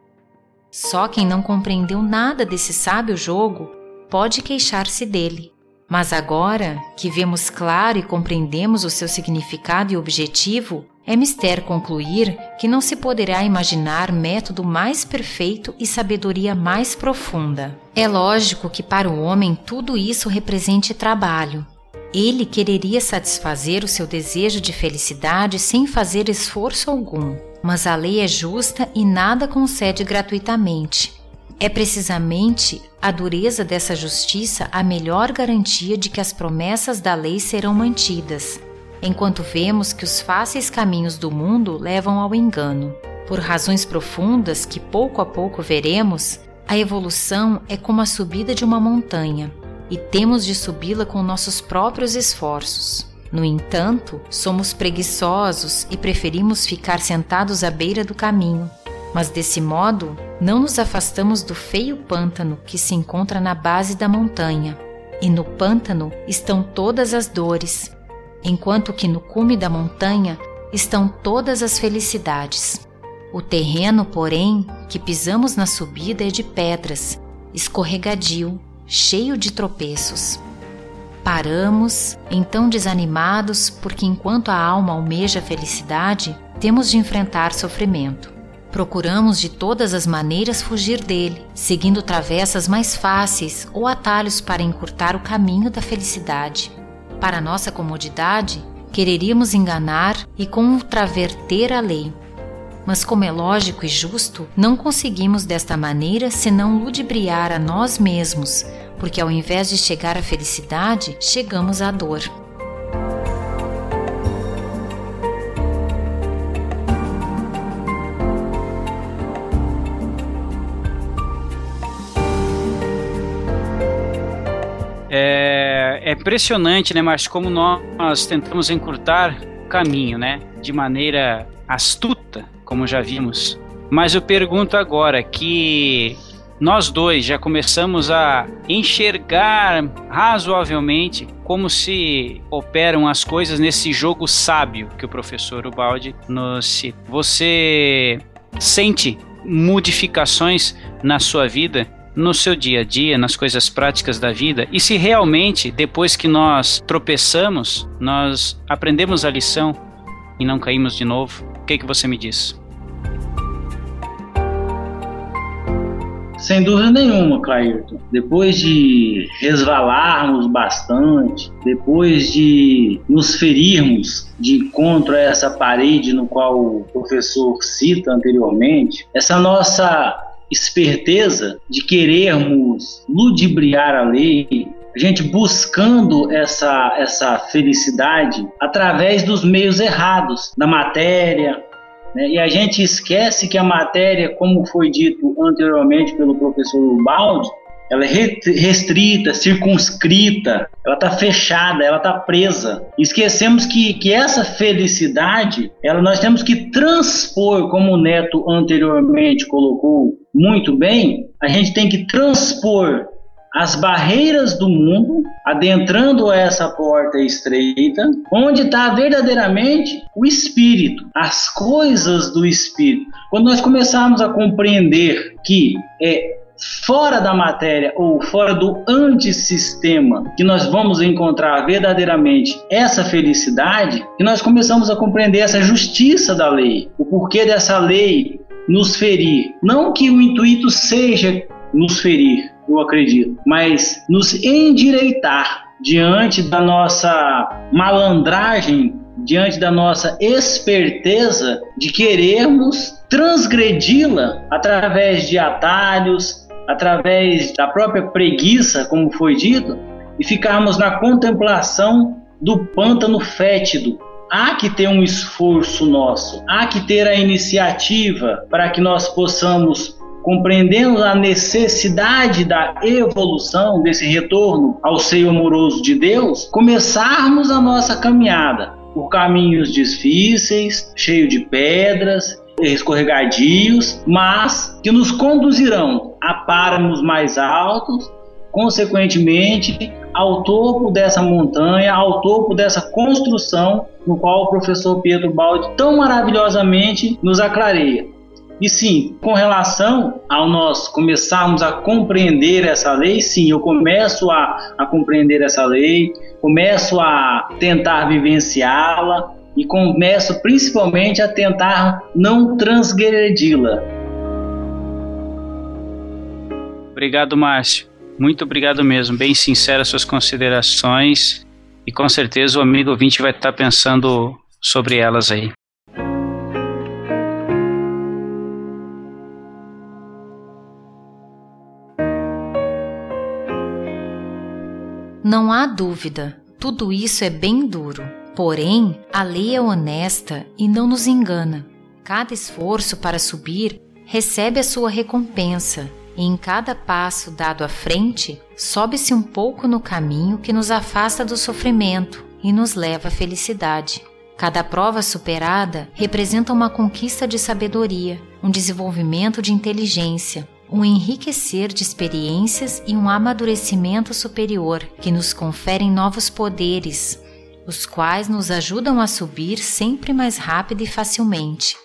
Só quem não compreendeu nada desse sábio jogo pode queixar-se dele, mas agora que vemos claro e compreendemos o seu significado e objetivo, é mister concluir que não se poderá imaginar método mais perfeito e sabedoria mais profunda. É lógico que para o homem tudo isso represente trabalho. Ele quereria satisfazer o seu desejo de felicidade sem fazer esforço algum, mas a lei é justa e nada concede gratuitamente. É precisamente a dureza dessa justiça a melhor garantia de que as promessas da lei serão mantidas, enquanto vemos que os fáceis caminhos do mundo levam ao engano. Por razões profundas que pouco a pouco veremos, a evolução é como a subida de uma montanha e temos de subi-la com nossos próprios esforços. No entanto, somos preguiçosos e preferimos ficar sentados à beira do caminho. Mas desse modo, não nos afastamos do feio pântano que se encontra na base da montanha. E no pântano estão todas as dores, enquanto que no cume da montanha estão todas as felicidades. O terreno, porém, que pisamos na subida é de pedras, escorregadio, cheio de tropeços. Paramos, então desanimados, porque enquanto a alma almeja a felicidade, temos de enfrentar sofrimento. Procuramos de todas as maneiras fugir dele, seguindo travessas mais fáceis ou atalhos para encurtar o caminho da felicidade. Para nossa comodidade, quereríamos enganar e contraverter a lei, mas como é lógico e justo, não conseguimos desta maneira senão ludibriar a nós mesmos, porque ao invés de chegar à felicidade, chegamos à dor. Impressionante, né, Márcio, como nós tentamos encurtar o caminho, né, de maneira astuta, como já vimos. Mas eu pergunto agora que nós dois já começamos a enxergar razoavelmente como se operam as coisas nesse jogo sábio que o professor Ubaldi nos cita. Você sente modificações na sua vida, no seu dia a dia, nas coisas práticas da vida? E se realmente, depois que nós tropeçamos, nós aprendemos a lição e não caímos de novo? O que, que você me diz? Sem dúvida nenhuma, Clairton. Depois de resvalarmos bastante, depois de nos ferirmos de encontro a essa parede no qual o professor cita anteriormente, essa nossa esperteza de querermos ludibriar a lei, a gente buscando essa, essa felicidade através dos meios errados, da matéria, né? E a gente esquece que a matéria, como foi dito anteriormente pelo professor Baldi, ela é restrita, circunscrita, ela está fechada, ela está presa. Esquecemos que, que essa felicidade, ela nós temos que transpor, como o Neto anteriormente colocou muito bem, a gente tem que transpor as barreiras do mundo, adentrando essa porta estreita, onde está verdadeiramente o espírito, as coisas do espírito. Quando nós começarmos a compreender que é fora da matéria ou fora do antissistema que nós vamos encontrar verdadeiramente essa felicidade, que nós começamos a compreender essa justiça da lei, o porquê dessa lei nos ferir. Não que o intuito seja nos ferir, eu acredito, mas nos endireitar diante da nossa malandragem, diante da nossa esperteza de querermos transgredi-la através de atalhos, através da própria preguiça, como foi dito, e ficarmos na contemplação do pântano fétido. Há que ter um esforço nosso, há que ter a iniciativa para que nós possamos compreendendo a necessidade da evolução, desse retorno ao seio amoroso de Deus, começarmos a nossa caminhada por caminhos difíceis, cheios de pedras, escorregadios, mas que nos conduzirão a páramos mais altos, consequentemente ao topo dessa montanha, ao topo dessa construção no qual o professor Pedro Baldi tão maravilhosamente nos aclareia. E sim, com relação ao nós começarmos a compreender essa lei, sim, eu começo a, a compreender essa lei, começo a tentar vivenciá-la e começo principalmente a tentar não transgredi-la. Obrigado, Márcio. Muito obrigado mesmo. Bem sinceras suas considerações. e com certeza o amigo ouvinte vai estar pensando sobre elas aí. Não há dúvida, tudo isso é bem duro. Porém, a lei é honesta e não nos engana. Cada esforço para subir recebe a sua recompensa, e em cada passo dado à frente, sobe-se um pouco no caminho que nos afasta do sofrimento e nos leva à felicidade. Cada prova superada representa uma conquista de sabedoria, um desenvolvimento de inteligência, um enriquecer de experiências e um amadurecimento superior que nos conferem novos poderes, os quais nos ajudam a subir sempre mais rápido e facilmente.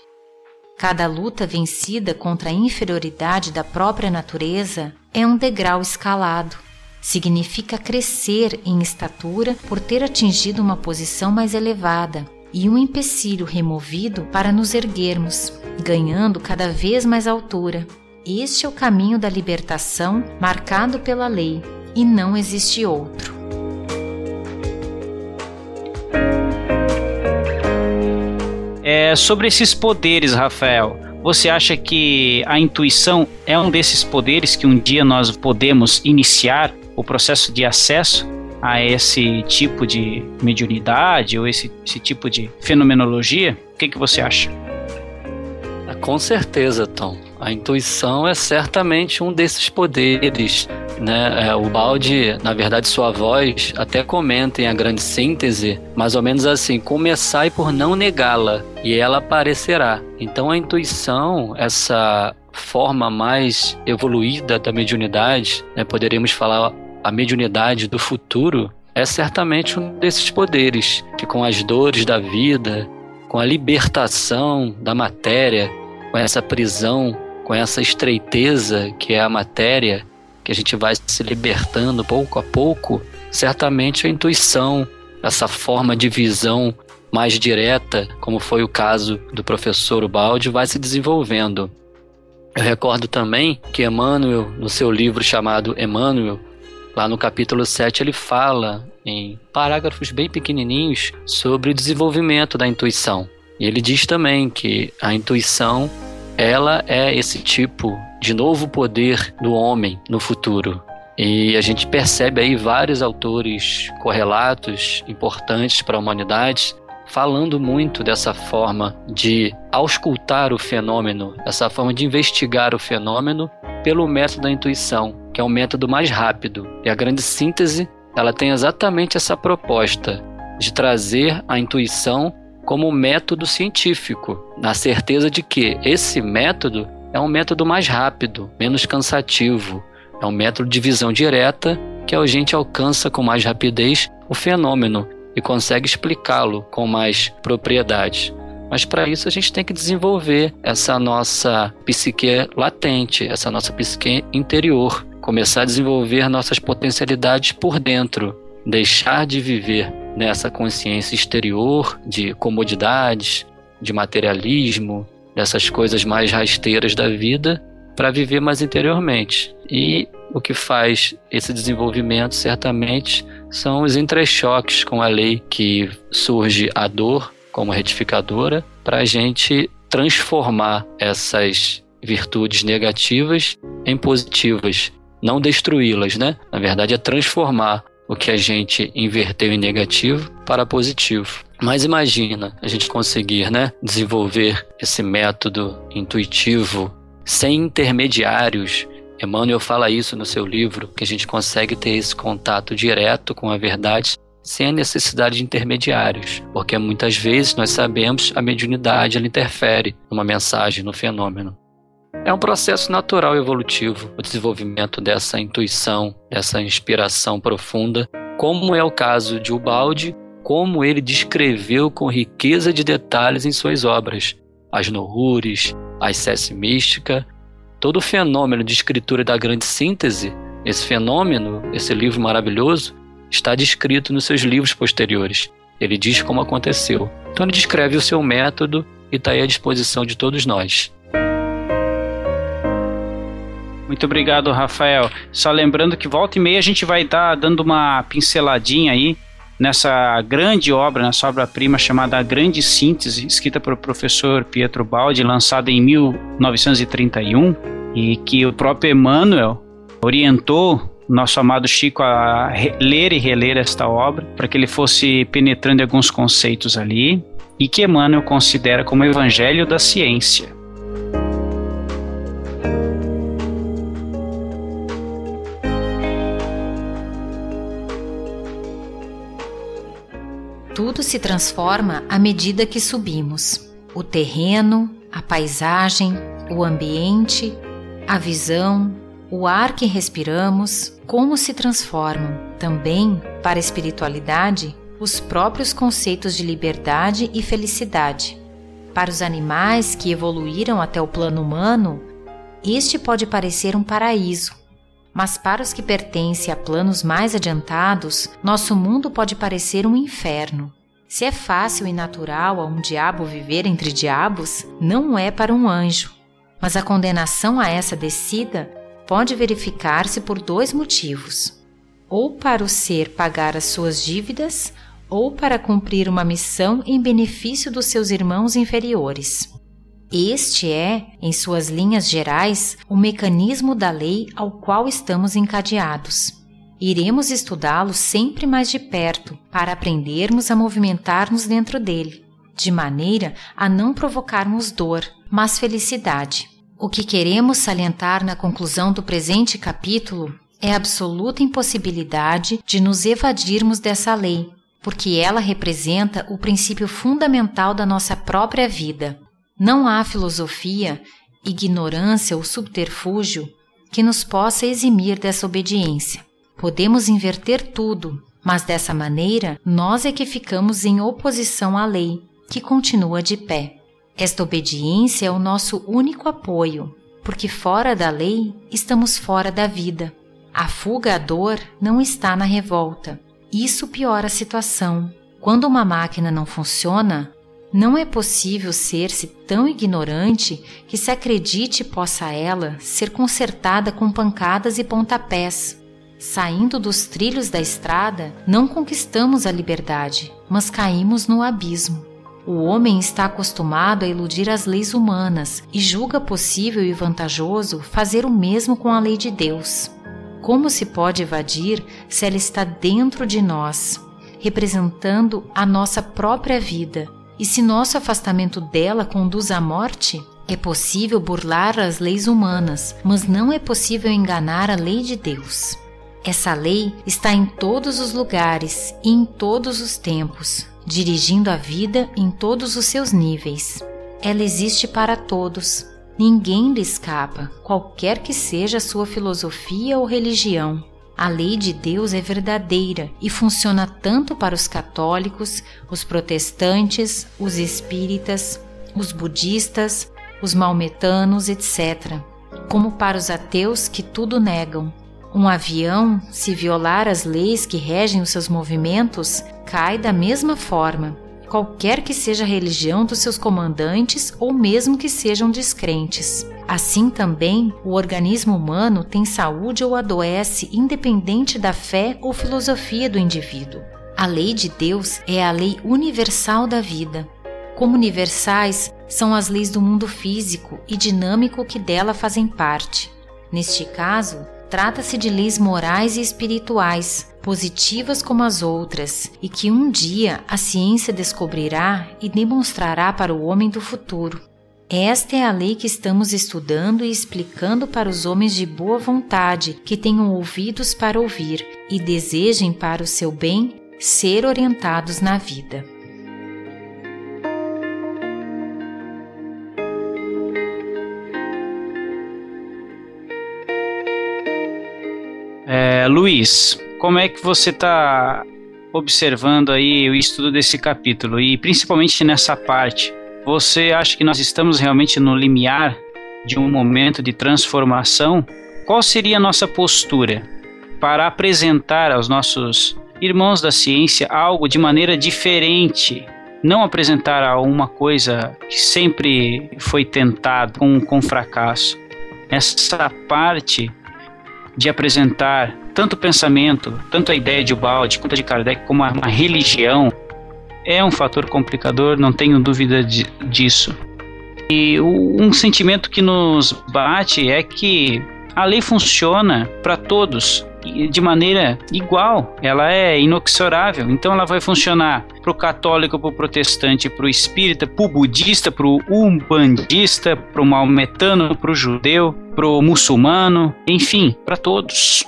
Cada luta vencida contra a inferioridade da própria natureza é um degrau escalado. Significa crescer em estatura por ter atingido uma posição mais elevada e um empecilho removido para nos erguermos, ganhando cada vez mais altura. Este é o caminho da libertação marcado pela lei e não existe outro. É, sobre esses poderes, Rafael, você acha que a intuição é um desses poderes que um dia nós podemos iniciar o processo de acesso a esse tipo de mediunidade ou esse, esse tipo de fenomenologia? O que, que você acha? Com certeza, Tom. A intuição é certamente um desses poderes. Né? É, o Balde, na verdade, sua voz até comenta em a grande síntese, mais ou menos assim: começai por não negá-la, e ela aparecerá. Então, a intuição, essa forma mais evoluída da mediunidade, né? poderíamos falar a mediunidade do futuro, é certamente um desses poderes que, com as dores da vida, com a libertação da matéria, com essa prisão, com essa estreiteza que é a matéria, que a gente vai se libertando pouco a pouco, certamente a intuição, essa forma de visão mais direta, como foi o caso do professor Ubaldi, vai se desenvolvendo. Eu recordo também que Emmanuel, no seu livro chamado Emmanuel, lá no capítulo 7, ele fala em parágrafos bem pequenininhos sobre o desenvolvimento da intuição. E ele diz também que a intuição ela é esse tipo de novo poder do homem no futuro. E a gente percebe aí vários autores correlatos importantes para a humanidade falando muito dessa forma de auscultar o fenômeno, essa forma de investigar o fenômeno pelo método da intuição, que é o método mais rápido. E a grande síntese, ela tem exatamente essa proposta de trazer a intuição como método científico, na certeza de que esse método é um método mais rápido, menos cansativo, é um método de visão direta que a gente alcança com mais rapidez o fenômeno e consegue explicá-lo com mais propriedade. Mas para isso a gente tem que desenvolver essa nossa psique latente, essa nossa psique interior, começar a desenvolver nossas potencialidades por dentro, deixar de viver nessa consciência exterior de comodidades, de materialismo, dessas coisas mais rasteiras da vida, para viver mais interiormente. E o que faz esse desenvolvimento, certamente, são os entrechoques com a lei que surge a dor como retificadora, para a gente transformar essas virtudes negativas em positivas, não destruí-las, né? Na verdade, é transformar o que a gente inverteu em negativo para positivo. Mas imagina a gente conseguir né, desenvolver esse método intuitivo sem intermediários. Emmanuel fala isso no seu livro, que a gente consegue ter esse contato direto com a verdade sem a necessidade de intermediários, porque muitas vezes nós sabemos a mediunidade ela interfere numa mensagem, no fenômeno. É um processo natural evolutivo o desenvolvimento dessa intuição, dessa inspiração profunda, como é o caso de Ubaldi, como ele descreveu com riqueza de detalhes em suas obras, as Nohures, a Excesse Mística, todo o fenômeno de escritura da grande síntese, esse fenômeno, esse livro maravilhoso, está descrito nos seus livros posteriores. Ele diz como aconteceu. Então ele descreve o seu método e está aí à disposição de todos nós. Muito obrigado, Rafael. Só lembrando que volta e meia a gente vai estar dando uma pinceladinha aí nessa grande obra, nessa obra-prima chamada A Grande Síntese, escrita pelo professor Pietro Baldi, lançada em 1931, e que o próprio Emmanuel orientou nosso amado Chico a ler e reler esta obra, para que ele fosse penetrando alguns conceitos ali, e que Emmanuel considera como o evangelho da ciência. Se transforma à medida que subimos. O terreno, a paisagem, o ambiente, a visão, o ar que respiramos, como se transformam também para a espiritualidade os próprios conceitos de liberdade e felicidade. Para os animais que evoluíram até o plano humano, este pode parecer um paraíso, mas para os que pertencem a planos mais adiantados, nosso mundo pode parecer um inferno. Se é fácil e natural a um diabo viver entre diabos, não é para um anjo. Mas a condenação a essa descida pode verificar-se por dois motivos: ou para o ser pagar as suas dívidas, ou para cumprir uma missão em benefício dos seus irmãos inferiores. Este é, em suas linhas gerais, o mecanismo da lei ao qual estamos encadeados. Iremos estudá-lo sempre mais de perto para aprendermos a movimentar-nos dentro dele, de maneira a não provocarmos dor, mas felicidade. O que queremos salientar na conclusão do presente capítulo é a absoluta impossibilidade de nos evadirmos dessa lei, porque ela representa o princípio fundamental da nossa própria vida. Não há filosofia, ignorância ou subterfúgio que nos possa eximir dessa obediência. Podemos inverter tudo, mas dessa maneira nós é que ficamos em oposição à lei, que continua de pé. Esta obediência é o nosso único apoio, porque fora da lei estamos fora da vida. A fuga à dor não está na revolta. Isso piora a situação. Quando uma máquina não funciona, não é possível ser-se tão ignorante que se acredite possa ela ser consertada com pancadas e pontapés. Saindo dos trilhos da estrada, não conquistamos a liberdade, mas caímos no abismo. O homem está acostumado a iludir as leis humanas e julga possível e vantajoso fazer o mesmo com a lei de Deus. Como se pode evadir se ela está dentro de nós, representando a nossa própria vida? E se nosso afastamento dela conduz à morte? É possível burlar as leis humanas, mas não é possível enganar a lei de Deus. Essa lei está em todos os lugares e em todos os tempos, dirigindo a vida em todos os seus níveis. Ela existe para todos. Ninguém lhe escapa, qualquer que seja a sua filosofia ou religião. A lei de Deus é verdadeira e funciona tanto para os católicos, os protestantes, os espíritas, os budistas, os maometanos, etc., como para os ateus que tudo negam. Um avião, se violar as leis que regem os seus movimentos, cai da mesma forma, qualquer que seja a religião dos seus comandantes ou mesmo que sejam descrentes. Assim também, o organismo humano tem saúde ou adoece independente da fé ou filosofia do indivíduo. A lei de Deus é a lei universal da vida. Como universais são as leis do mundo físico e dinâmico que dela fazem parte. Neste caso, Trata-se de leis morais e espirituais, positivas como as outras, e que um dia a ciência descobrirá e demonstrará para o homem do futuro. Esta é a lei que estamos estudando e explicando para os homens de boa vontade que tenham ouvidos para ouvir e desejem para o seu bem ser orientados na vida. Luiz, como é que você está observando aí o estudo desse capítulo e principalmente nessa parte? Você acha que nós estamos realmente no limiar de um momento de transformação? Qual seria a nossa postura para apresentar aos nossos irmãos da ciência algo de maneira diferente? Não apresentar uma coisa que sempre foi tentado com, com fracasso. Essa parte de apresentar tanto o pensamento, tanto a ideia de Balde quanto a de Kardec como uma religião é um fator complicador, não tenho dúvida de, disso. E um sentimento que nos bate é que a lei funciona para todos de maneira igual, ela é inexorável, então ela vai funcionar para o católico, para o protestante, para o espírita, para o budista, para o umbandista, para o maometano, para o judeu, para o muçulmano, enfim, para todos.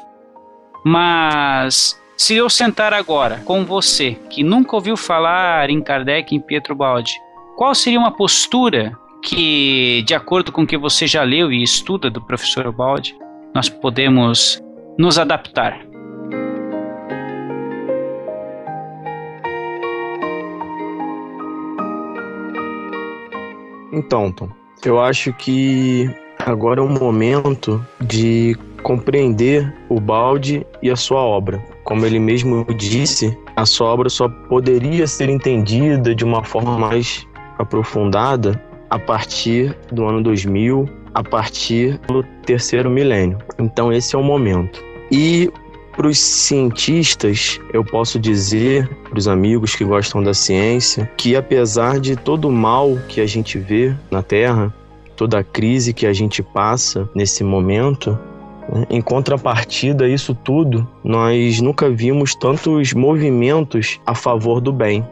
Mas se eu sentar agora com você, que nunca ouviu falar em Kardec e em Pietro Baldi, qual seria uma postura que, de acordo com o que você já leu e estuda do professor Baldi, nós podemos nos adaptar. Então, Tom, eu acho que agora é o momento de compreender o balde e a sua obra. Como ele mesmo disse, a sua obra só poderia ser entendida de uma forma mais aprofundada a partir do ano 2000, a partir do terceiro milênio. Então, esse é o momento. E para os cientistas, eu posso dizer, para os amigos que gostam da ciência, que apesar de todo o mal que a gente vê na Terra, toda a crise que a gente passa nesse momento, né, em contrapartida isso tudo, nós nunca vimos tantos movimentos a favor do bem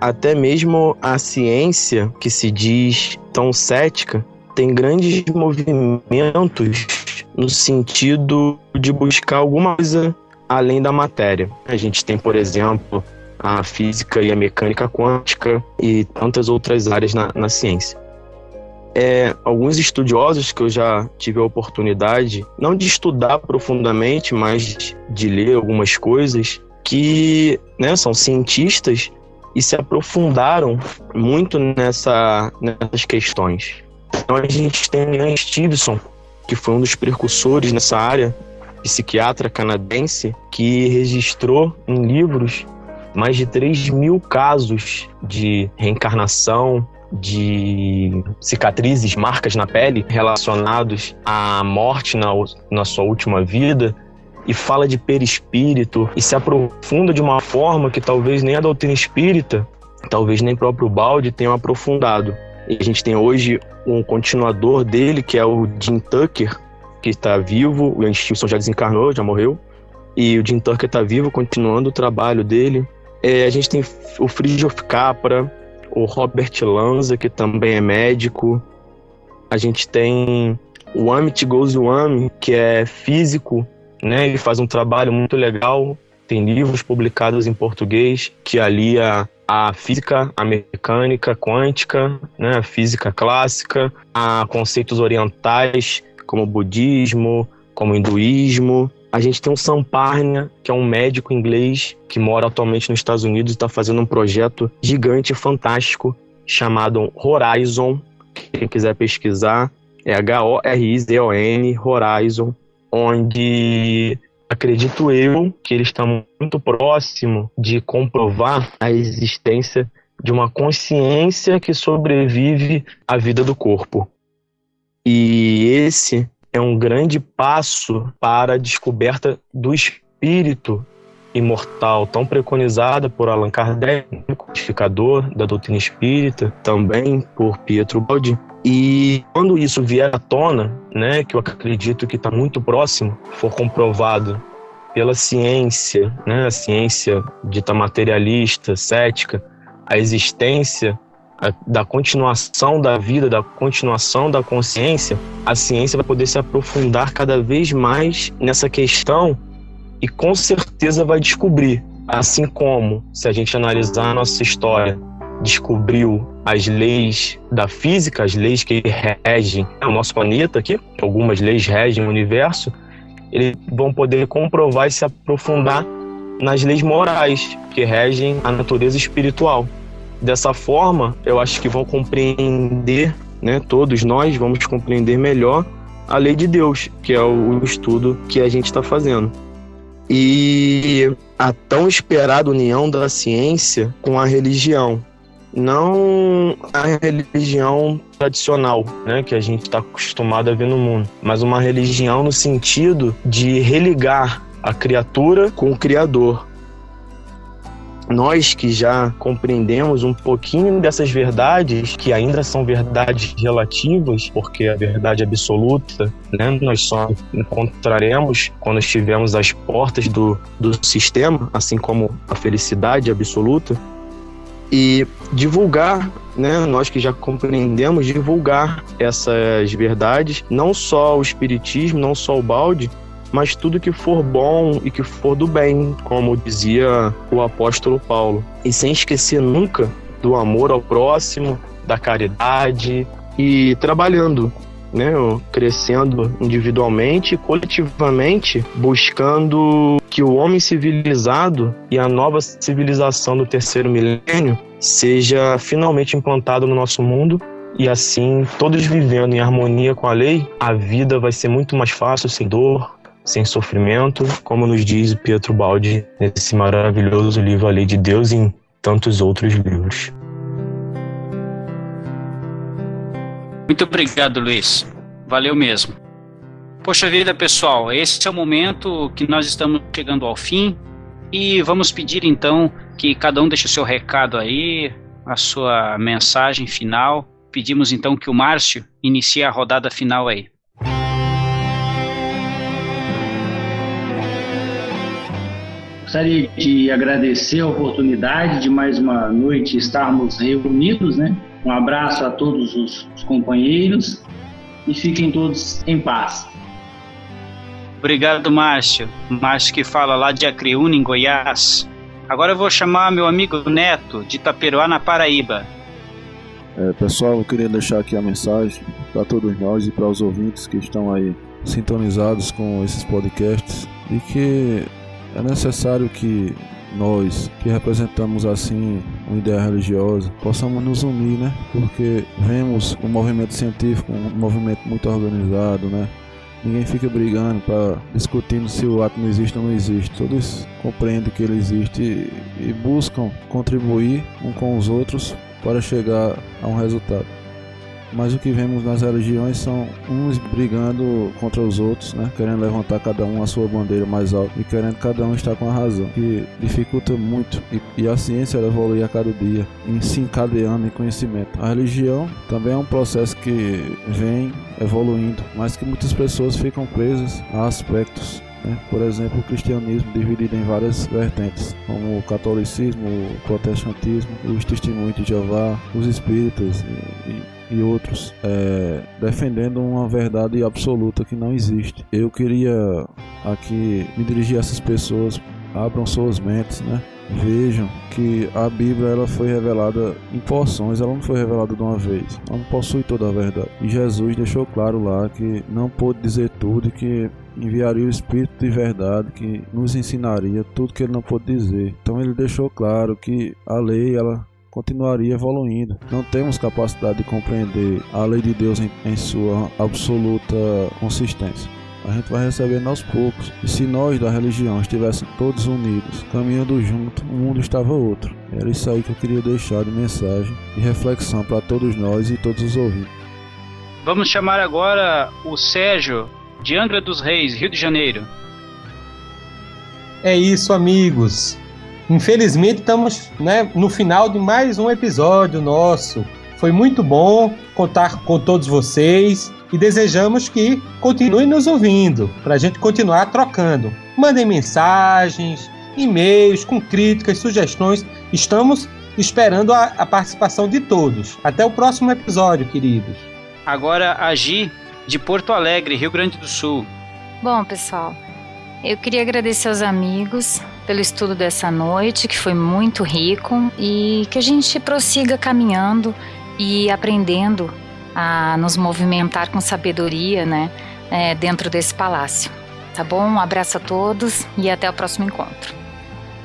até mesmo a ciência, que se diz tão cética, tem grandes movimentos no sentido de buscar alguma coisa além da matéria. A gente tem, por exemplo, a física e a mecânica quântica e tantas outras áreas na, na ciência. É, alguns estudiosos que eu já tive a oportunidade, não de estudar profundamente, mas de ler algumas coisas, que né, são cientistas e se aprofundaram muito nessa, nessas questões. Então a gente tem Ian Stevenson, que foi um dos precursores nessa área, psiquiatra canadense, que registrou em livros mais de 3 mil casos de reencarnação, de cicatrizes, marcas na pele relacionados à morte na, na sua última vida, e fala de perispírito e se aprofunda de uma forma que talvez nem a doutrina espírita, talvez nem próprio Balde tenham aprofundado. E a gente tem hoje um continuador dele, que é o Jim Tucker, que está vivo, o Ian Stevenson já desencarnou, já morreu, e o Jim Tucker está vivo, continuando o trabalho dele. É, a gente tem o Fridtjof Capra, o Robert Lanza, que também é médico. A gente tem o Amit Goswami, que é físico né? Ele faz um trabalho muito legal, tem livros publicados em português que alia a física, a mecânica quântica, né? a física clássica, a conceitos orientais como budismo, como hinduísmo. A gente tem um Samparnia, que é um médico inglês que mora atualmente nos Estados Unidos e está fazendo um projeto gigante, fantástico, chamado Horizon. Quem quiser pesquisar, é H-O-R-I-Z-O-N, Horizon onde acredito eu que ele está muito próximo de comprovar a existência de uma consciência que sobrevive à vida do corpo. E esse é um grande passo para a descoberta do espírito imortal, tão preconizada por Allan Kardec, codificador da doutrina espírita, também por Pietro Baldi. E quando isso vier à tona, né, que eu acredito que está muito próximo, for comprovado pela ciência, né, a ciência dita materialista, cética, a existência da continuação da vida, da continuação da consciência, a ciência vai poder se aprofundar cada vez mais nessa questão e com certeza vai descobrir, assim como se a gente analisar a nossa história, descobriu as leis da física, as leis que regem o nosso planeta aqui, algumas leis regem o universo, eles vão poder comprovar e se aprofundar nas leis morais que regem a natureza espiritual. Dessa forma, eu acho que vão compreender, né, todos nós vamos compreender melhor a lei de Deus, que é o estudo que a gente está fazendo. E a tão esperada união da ciência com a religião, não a religião tradicional, né, que a gente está acostumado a ver no mundo, mas uma religião no sentido de religar a criatura com o Criador. Nós que já compreendemos um pouquinho dessas verdades, que ainda são verdades relativas, porque a verdade absoluta, né, nós só encontraremos quando estivermos às portas do, do sistema, assim como a felicidade absoluta, e divulgar, né, nós que já compreendemos, divulgar essas verdades, não só o espiritismo, não só o balde, mas tudo que for bom e que for do bem, como dizia o apóstolo Paulo. E sem esquecer nunca do amor ao próximo, da caridade e trabalhando, né, crescendo individualmente e coletivamente, buscando que o homem civilizado e a nova civilização do terceiro milênio seja finalmente implantado no nosso mundo e assim, todos vivendo em harmonia com a lei, a vida vai ser muito mais fácil, sem dor, sem sofrimento, como nos diz Pietro Baldi nesse maravilhoso livro A Lei de Deus e em tantos outros livros. Muito obrigado, Luiz. Valeu mesmo. Poxa vida, pessoal, esse é o momento que nós estamos chegando ao fim e vamos pedir então que cada um deixe o seu recado aí, a sua mensagem final. Pedimos então que o Márcio inicie a rodada final aí. Gostaria de agradecer a oportunidade de mais uma noite estarmos reunidos, né? Um abraço a todos os, companheiros e fiquem todos em paz. Obrigado, Márcio. Márcio que fala lá de Acreúna, em Goiás. Agora eu vou chamar meu amigo Neto, de Itaperuá, na Paraíba. É, pessoal, eu queria deixar aqui a mensagem para todos nós e para os ouvintes que estão aí sintonizados com esses podcasts e que é necessário que nós que representamos assim uma ideia religiosa possamos nos unir, né? Porque vemos o um movimento científico, um movimento muito organizado, né? Ninguém fica brigando para discutindo se o átomo existe ou não existe. Todos compreendem que ele existe e, e buscam contribuir um com os outros para chegar a um resultado mas o que vemos nas religiões são uns brigando contra os outros, né? Querendo levantar cada um a sua bandeira mais alta e querendo cada um estar com a razão, que dificulta muito e, e a ciência evolui a cada dia, em se encadeando em conhecimento. A religião também é um processo que vem evoluindo, mas que muitas pessoas ficam presas a aspectos né? Por exemplo, o cristianismo dividido em várias vertentes, como o catolicismo, o protestantismo, os testemunhos de Jeová, os espíritas e, e e outros é, defendendo uma verdade absoluta que não existe. Eu queria aqui me dirigir a essas pessoas, abram suas mentes, né? Vejam que a Bíblia ela foi revelada em porções, ela não foi revelada de uma vez. Ela não possui toda a verdade. E Jesus deixou claro lá que não pôde dizer tudo e que enviaria o Espírito de verdade que nos ensinaria tudo que ele não pôde dizer. Então ele deixou claro que a lei ela continuaria evoluindo. Não temos capacidade de compreender a lei de Deus em, em sua absoluta consistência. A gente vai recebendo aos poucos. E se nós da religião estivéssemos todos unidos, caminhando junto, o mundo estava outro. Era isso aí que eu queria deixar de mensagem e reflexão para todos nós e todos os ouvintes. Vamos chamar agora o Sérgio de Angra dos Reis, Rio de Janeiro. É isso, amigos. Infelizmente, estamos né, no final de mais um episódio nosso. Foi muito bom contar com todos vocês e desejamos que continuem nos ouvindo para a gente continuar trocando. Mandem mensagens, e-mails com críticas, sugestões. Estamos esperando a, a participação de todos. Até o próximo episódio, queridos. Agora a Gi, de Porto Alegre, Rio Grande do Sul. Bom, pessoal, eu queria agradecer aos amigos pelo estudo dessa noite, que foi muito rico, e que a gente prossiga caminhando e aprendendo a nos movimentar com sabedoria, né, é, dentro desse palácio. Tá bom? Um abraço a todos e até o próximo encontro.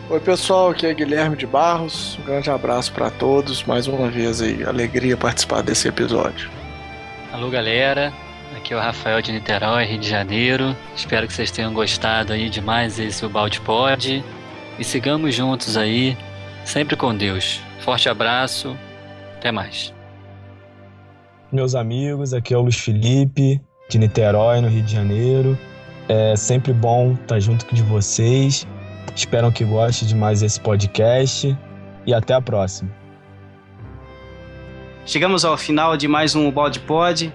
Oi pessoal, aqui é Guilherme de Barros. Um grande abraço para todos. Mais uma vez aí, alegria participar desse episódio. Alô galera, Aqui é o Rafael de Niterói, Rio de Janeiro. Espero que vocês tenham gostado aí de mais esse o Balde Pod. E sigamos juntos aí, sempre com Deus. Forte abraço Até mais. Meus amigos, aqui é o Luiz Felipe, de Niterói, no Rio de Janeiro. É sempre bom estar junto de vocês. Espero que gostem de mais esse podcast e até a próxima. Chegamos ao final de mais um Balde Pod.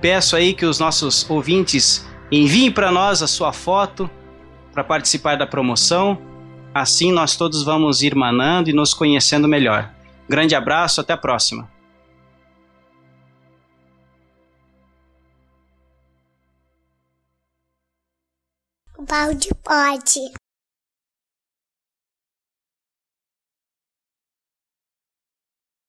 Peço aí que os nossos ouvintes enviem para nós a sua foto para participar da promoção. Assim nós todos vamos ir manando e nos conhecendo melhor. Grande abraço, até a próxima. O balde pode.